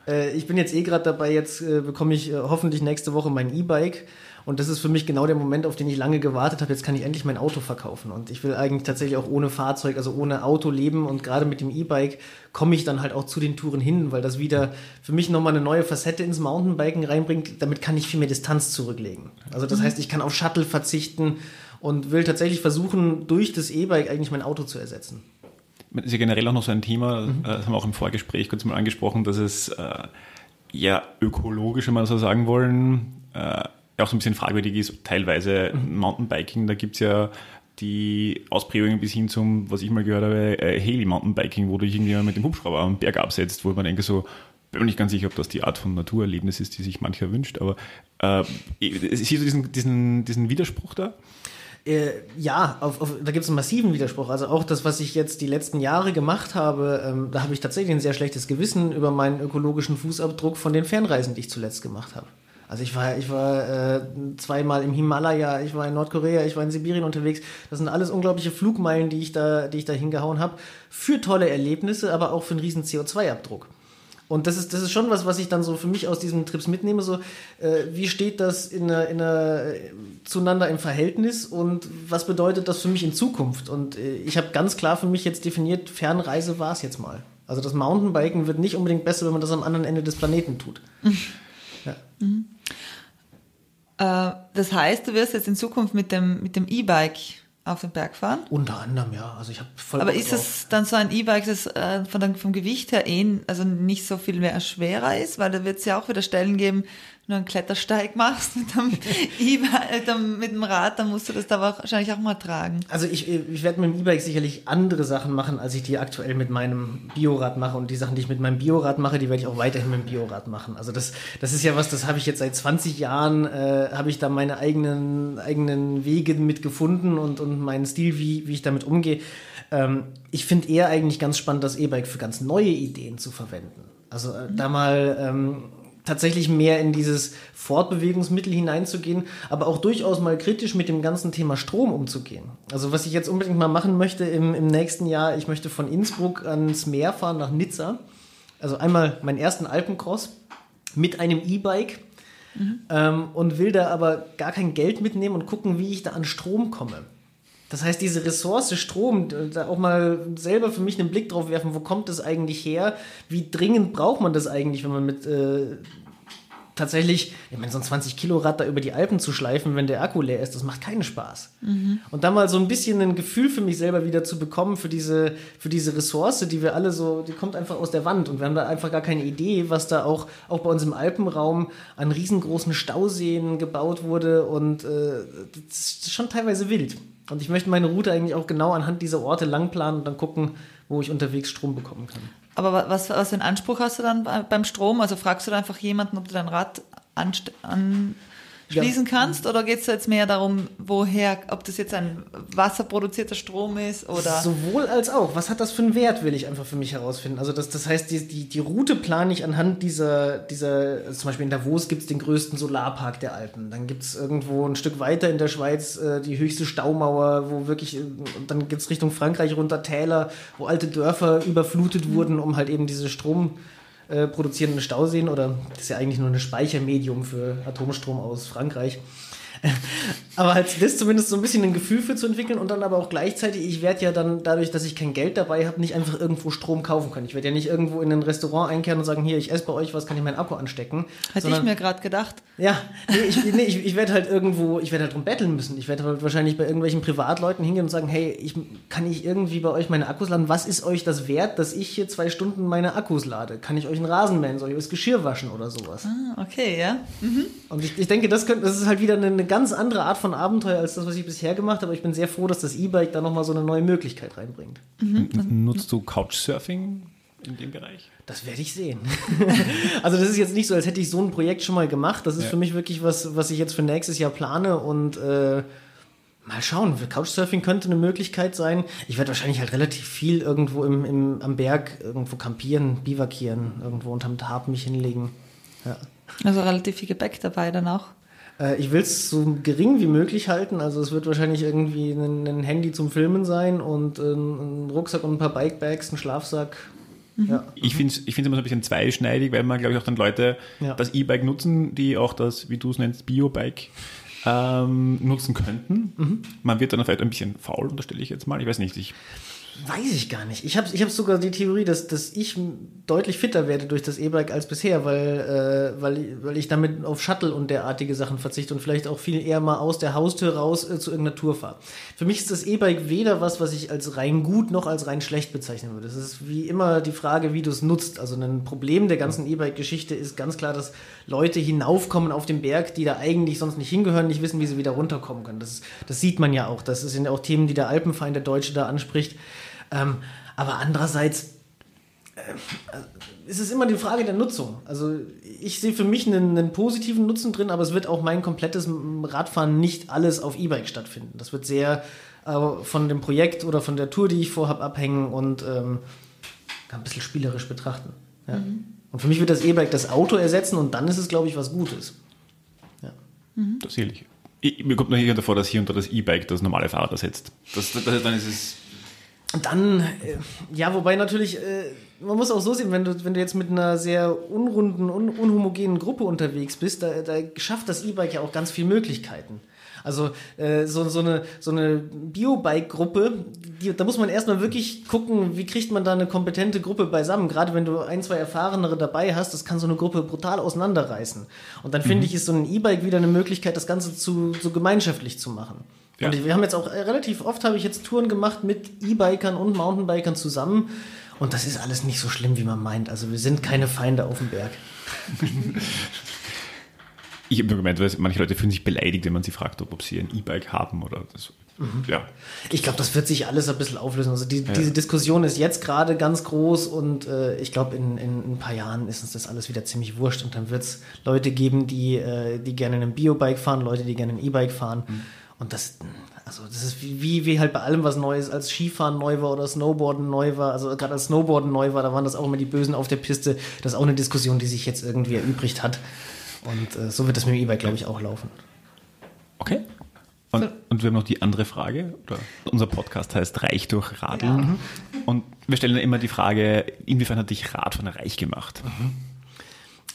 äh, ich bin jetzt eh gerade dabei, jetzt äh, bekomme ich äh, hoffentlich nächste Woche mein E-Bike und das ist für mich genau der Moment, auf den ich lange gewartet habe. Jetzt kann ich endlich mein Auto verkaufen. Und ich will eigentlich tatsächlich auch ohne Fahrzeug, also ohne Auto leben. Und gerade mit dem E-Bike komme ich dann halt auch zu den Touren hin, weil das wieder für mich nochmal eine neue Facette ins Mountainbiken reinbringt. Damit kann ich viel mehr Distanz zurücklegen. Also das mhm. heißt, ich kann auf Shuttle verzichten und will tatsächlich versuchen, durch das E-Bike eigentlich mein Auto zu ersetzen. Das ist ja generell auch noch so ein Thema, mhm. Äh, das haben wir auch im Vorgespräch kurz mal angesprochen, dass es äh, ja ökologisch, wenn man so sagen wollen, äh, auch so ein bisschen fragwürdig ist, teilweise mhm. Mountainbiking, da gibt es ja die Ausprägungen bis hin zum, was ich mal gehört habe, äh, Heli-Mountainbiking, wo du dich irgendwie mit dem Hubschrauber am Berg absetzt, wo man denke so, bin mir nicht ganz sicher, ob das die Art von Naturerlebnis ist, die sich mancher wünscht, aber äh, siehst du diesen, diesen, diesen Widerspruch da? Äh, ja, auf, auf, da gibt es einen massiven Widerspruch. Also auch das, was ich jetzt die letzten Jahre gemacht habe, ähm, da habe ich tatsächlich ein sehr schlechtes Gewissen über meinen ökologischen Fußabdruck von den Fernreisen, die ich zuletzt gemacht habe. Also ich war, ich war äh, zweimal im Himalaya, ich war in Nordkorea, ich war in Sibirien unterwegs. Das sind alles unglaubliche Flugmeilen, die ich da, die ich da hingehauen habe. Für tolle Erlebnisse, aber auch für einen riesen CO2-Abdruck. Und das ist, das ist schon was, was ich dann so für mich aus diesen Trips mitnehme. So, äh, wie steht das in einer, in einer, zueinander im Verhältnis und was bedeutet das für mich in Zukunft? Und äh, ich habe ganz klar für mich jetzt definiert, Fernreise war es jetzt mal. Also das Mountainbiken wird nicht unbedingt besser, wenn man das am anderen Ende des Planeten tut. ja. Mhm. Äh, das heißt, du wirst jetzt in Zukunft mit dem mit dem E-Bike auf den Berg fahren? Unter anderem, ja. Also ich habe voll Aber ist es dann so ein E-Bike, das äh, von, vom Gewicht her eh, also nicht so viel mehr schwerer ist, weil da wird es ja auch wieder Stellen geben, nur einen Klettersteig machst mit dem, E-Bike, mit dem Rad, dann musst du das da wahrscheinlich auch mal tragen. Also ich, ich werde mit dem E-Bike sicherlich andere Sachen machen, als ich die aktuell mit meinem Biorad mache. Und die Sachen, die ich mit meinem Biorad mache, die werde ich auch weiterhin mit dem Biorad machen. Also das, das ist ja was, das habe ich jetzt seit 20 Jahren, äh, habe ich da meine eigenen, eigenen Wege mitgefunden und, und meinen Stil, wie, wie ich damit umgehe. Ähm, ich finde eher eigentlich ganz spannend, das E-Bike für ganz neue Ideen zu verwenden. Also äh, da mal... Ähm, tatsächlich mehr in dieses Fortbewegungsmittel hineinzugehen, aber auch durchaus mal kritisch mit dem ganzen Thema Strom umzugehen. Also was ich jetzt unbedingt mal machen möchte im, im nächsten Jahr, ich möchte von Innsbruck ans Meer fahren nach Nizza. Also einmal meinen ersten Alpencross mit einem E-Bike. Mhm. Ähm, und will da aber gar kein Geld mitnehmen und gucken, wie ich da an Strom komme. Das heißt, diese Ressource Strom, da auch mal selber für mich einen Blick drauf werfen, wo kommt das eigentlich her? Wie dringend braucht man das eigentlich, wenn man mit äh, tatsächlich, ich meine, so ein 20 Kilo Rad da über die Alpen zu schleifen, wenn der Akku leer ist, das macht keinen Spaß. Mhm. Und da mal so ein bisschen ein Gefühl für mich selber wieder zu bekommen, für diese, für diese Ressource, die wir alle so, die kommt einfach aus der Wand und wir haben da einfach gar keine Idee, was da auch, auch bei uns im Alpenraum an riesengroßen Stauseen gebaut wurde und äh, das ist schon teilweise wild. Und ich möchte meine Route eigentlich auch genau anhand dieser Orte lang planen und dann gucken, wo ich unterwegs Strom bekommen kann. Aber was, was für einen Anspruch hast du dann beim Strom? Also fragst du da einfach jemanden, ob du dein Rad an, an schließen kannst? Oder geht es jetzt mehr darum, woher, ob das jetzt ein wasserproduzierter Strom ist oder. Sowohl als auch. Was hat das für einen Wert, will ich einfach für mich herausfinden. Also das, das heißt, die, die, die Route plane ich anhand dieser, dieser, also zum Beispiel in Davos gibt es den größten Solarpark der Alpen. Dann gibt es irgendwo ein Stück weiter in der Schweiz äh, die höchste Staumauer, wo wirklich, dann gibt es Richtung Frankreich runter Täler, wo alte Dörfer überflutet mhm. wurden, um halt eben diese Strom äh, produzierenden Stauseen oder das ist ja eigentlich nur ein Speichermedium für Atomstrom aus Frankreich. aber halt das zumindest so ein bisschen ein Gefühl für zu entwickeln und dann aber auch gleichzeitig, ich werde ja dann dadurch, dass ich kein Geld dabei habe, nicht einfach irgendwo Strom kaufen können. Ich werde ja nicht irgendwo in ein Restaurant einkehren und sagen, hier, ich esse bei euch was, kann ich meinen Akku anstecken. Hätte ich mir gerade gedacht. Ja, nee, ich, nee, ich, ich werde halt irgendwo, ich werde halt drum betteln müssen. Ich werde halt wahrscheinlich bei irgendwelchen Privatleuten hingehen und sagen, hey, ich, kann ich irgendwie bei euch meine Akkus laden? Was ist euch das wert, dass ich hier zwei Stunden meine Akkus lade? Kann ich euch einen Rasen mähen? Soll ich euch das Geschirr waschen oder sowas? Ah, okay, ja. Mhm. Und ich, ich denke, das, könnte, das ist halt wieder eine, eine ganz andere Art von Abenteuer als das, was ich bisher gemacht habe. Aber ich bin sehr froh, dass das E-Bike da nochmal so eine neue Möglichkeit reinbringt. Mhm. Nutzt du Couchsurfing in dem Bereich? Das werde ich sehen. also das ist jetzt nicht so, als hätte ich so ein Projekt schon mal gemacht. Das ist ja. für mich wirklich was, was ich jetzt für nächstes Jahr plane und äh, Mal schauen, Couchsurfing könnte eine Möglichkeit sein. Ich werde wahrscheinlich halt relativ viel irgendwo im, im, am Berg irgendwo campieren, bivakieren, irgendwo unterm Tarp mich hinlegen. Ja. Also relativ viel Gepäck dabei dann auch. Äh, ich will es so gering wie möglich halten. Also es wird wahrscheinlich irgendwie ein, ein Handy zum Filmen sein und ein, ein Rucksack und ein paar Bikebags, ein Schlafsack. Ja. Ich finde es ich find's immer so ein bisschen zweischneidig, weil man, glaube ich, auch dann Leute Ja. das E-Bike nutzen, die auch das, wie du es nennst, Bio-Bike ähm, nutzen könnten. Man wird dann vielleicht ein bisschen faul, unterstelle ich jetzt mal. Ich weiß nicht, ich Weiß ich gar nicht. Ich habe ich hab sogar die Theorie, dass, dass ich deutlich fitter werde durch das E-Bike als bisher, weil, äh, weil, weil ich damit auf Shuttle und derartige Sachen verzichte und vielleicht auch viel eher mal aus der Haustür raus äh, zu irgendeiner Tour fahre. Für mich ist das E-Bike weder was, was ich als rein gut noch als rein schlecht bezeichnen würde. Es ist wie immer die Frage, wie du es nutzt. Also ein Problem der ganzen E-Bike-Geschichte ist ganz klar, dass Leute hinaufkommen auf den Berg, die da eigentlich sonst nicht hingehören, nicht wissen, wie sie wieder runterkommen können. Das, das sieht man ja auch. Das sind ja auch Themen, die der Alpenfeind, der Deutsche, da anspricht. Ähm, aber andererseits äh, ist es immer die Frage der Nutzung. Also ich sehe für mich einen, einen positiven Nutzen drin, aber es wird auch mein komplettes Radfahren nicht alles auf E-Bike stattfinden. Das wird sehr äh, von dem Projekt oder von der Tour, die ich vorhabe, abhängen und ähm, ein bisschen spielerisch betrachten. Ja. Und für mich wird das E-Bike das Auto ersetzen und dann ist es, glaube ich, was Gutes. das ehrlich. Ich, mir kommt nur hier davor, dass hier unter das E-Bike das normale Fahrrad ersetzt. Das, das, dann ist es. Und dann, äh, ja, wobei natürlich, äh, man muss auch so sehen, wenn du, wenn du jetzt mit einer sehr unrunden, un, unhomogenen Gruppe unterwegs bist, da, da schafft das E-Bike ja auch ganz viele Möglichkeiten. Also äh, so, so eine, so eine Bio-Bike-Gruppe, da muss man erstmal wirklich gucken, wie kriegt man da eine kompetente Gruppe beisammen. Gerade wenn du ein, zwei Erfahrenere dabei hast, das kann so eine Gruppe brutal auseinanderreißen. Und dann finde ich, ist so ein E-Bike wieder eine Möglichkeit, das Ganze zu, so gemeinschaftlich zu machen. Ja. Und wir haben jetzt auch äh, relativ oft habe ich jetzt Touren gemacht mit E-Bikern und Mountainbikern zusammen. Und das ist alles nicht so schlimm, wie man meint. Also wir sind keine Feinde auf dem Berg. Ich habe nur gemeint, weil manche Leute fühlen sich beleidigt, wenn man sie fragt, ob, ob sie ein E-Bike haben oder das. Ja. Ich glaube, das wird sich alles ein bisschen auflösen. Also die, diese Diskussion ist jetzt gerade ganz groß und äh, ich glaube, in, in, ein paar Jahren ist uns das alles wieder ziemlich wurscht und dann wird es Leute geben, die, äh, die gerne ein Biobike fahren, Leute, die gerne ein E-Bike fahren. Und das, also das ist wie, wie, halt bei allem was Neues, als Skifahren neu war oder Snowboarden neu war, also gerade als Snowboarden neu war, da waren das auch immer die Bösen auf der Piste. Das ist auch eine Diskussion, die sich jetzt irgendwie erübrigt hat. Und äh, so wird das mit dem E-Bike, glaube ich, auch laufen. Okay. Und, und wir haben noch die andere Frage. Oder unser Podcast heißt Reich durch Radeln. Und wir stellen immer die Frage, inwiefern hat dich Radfahren reich gemacht?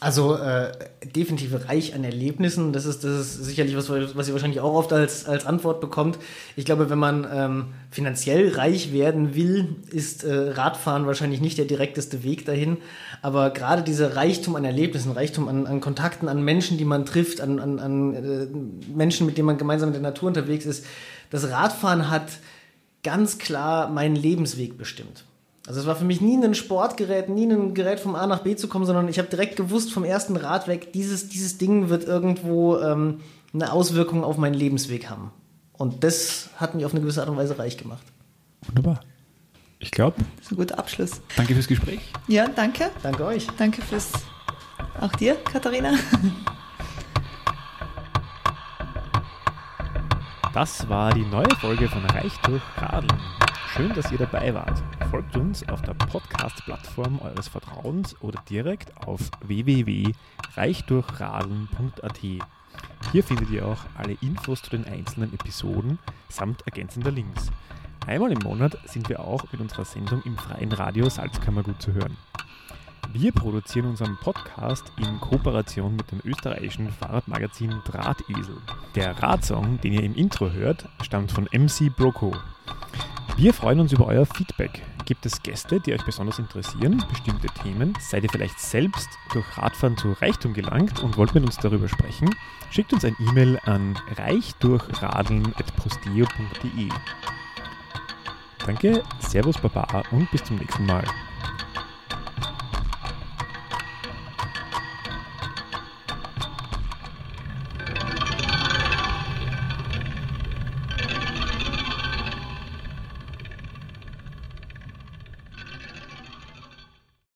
Also äh, definitiv reich an Erlebnissen. Das ist, das ist sicherlich was, was ihr wahrscheinlich auch oft als, als Antwort bekommt. Ich glaube, wenn man ähm, finanziell reich werden will, ist äh, Radfahren wahrscheinlich nicht der direkteste Weg dahin. Aber gerade dieser Reichtum an Erlebnissen, Reichtum an, an Kontakten, an Menschen, die man trifft, an, an, an äh, Menschen, mit denen man gemeinsam in der Natur unterwegs ist, das Radfahren hat ganz klar meinen Lebensweg bestimmt. Also es war für mich nie ein Sportgerät, nie ein Gerät vom A nach B zu kommen, sondern ich habe direkt gewusst vom ersten Rad weg, dieses, dieses Ding wird irgendwo ähm, eine Auswirkung auf meinen Lebensweg haben. Und das hat mich auf eine gewisse Art und Weise reich gemacht. Wunderbar. Ich glaube, Das ist ein guter Abschluss. danke fürs Gespräch. Ja, danke. Danke euch. Danke fürs. Auch dir, Katharina. Das war die neue Folge von Reich durch Radeln. Schön, dass ihr dabei wart. Folgt uns auf der Podcast-Plattform eures Vertrauens oder direkt auf www.reichdurchradeln.at. Hier findet ihr auch alle Infos zu den einzelnen Episoden samt ergänzender Links. Einmal im Monat sind wir auch mit unserer Sendung im freien Radio Salzkammergut zu hören. Wir produzieren unseren Podcast in Kooperation mit dem österreichischen Fahrradmagazin Drahtesel. Der Radsong, den ihr im Intro hört, stammt von MC Broco. Wir freuen uns über euer Feedback. Gibt es Gäste, die euch besonders interessieren, bestimmte Themen? Seid ihr vielleicht selbst durch Radfahren zu Reichtum gelangt und wollt mit uns darüber sprechen? Schickt uns ein E-Mail an reichdurchradeln.posteo.de. Danke, Servus Baba und bis zum nächsten Mal.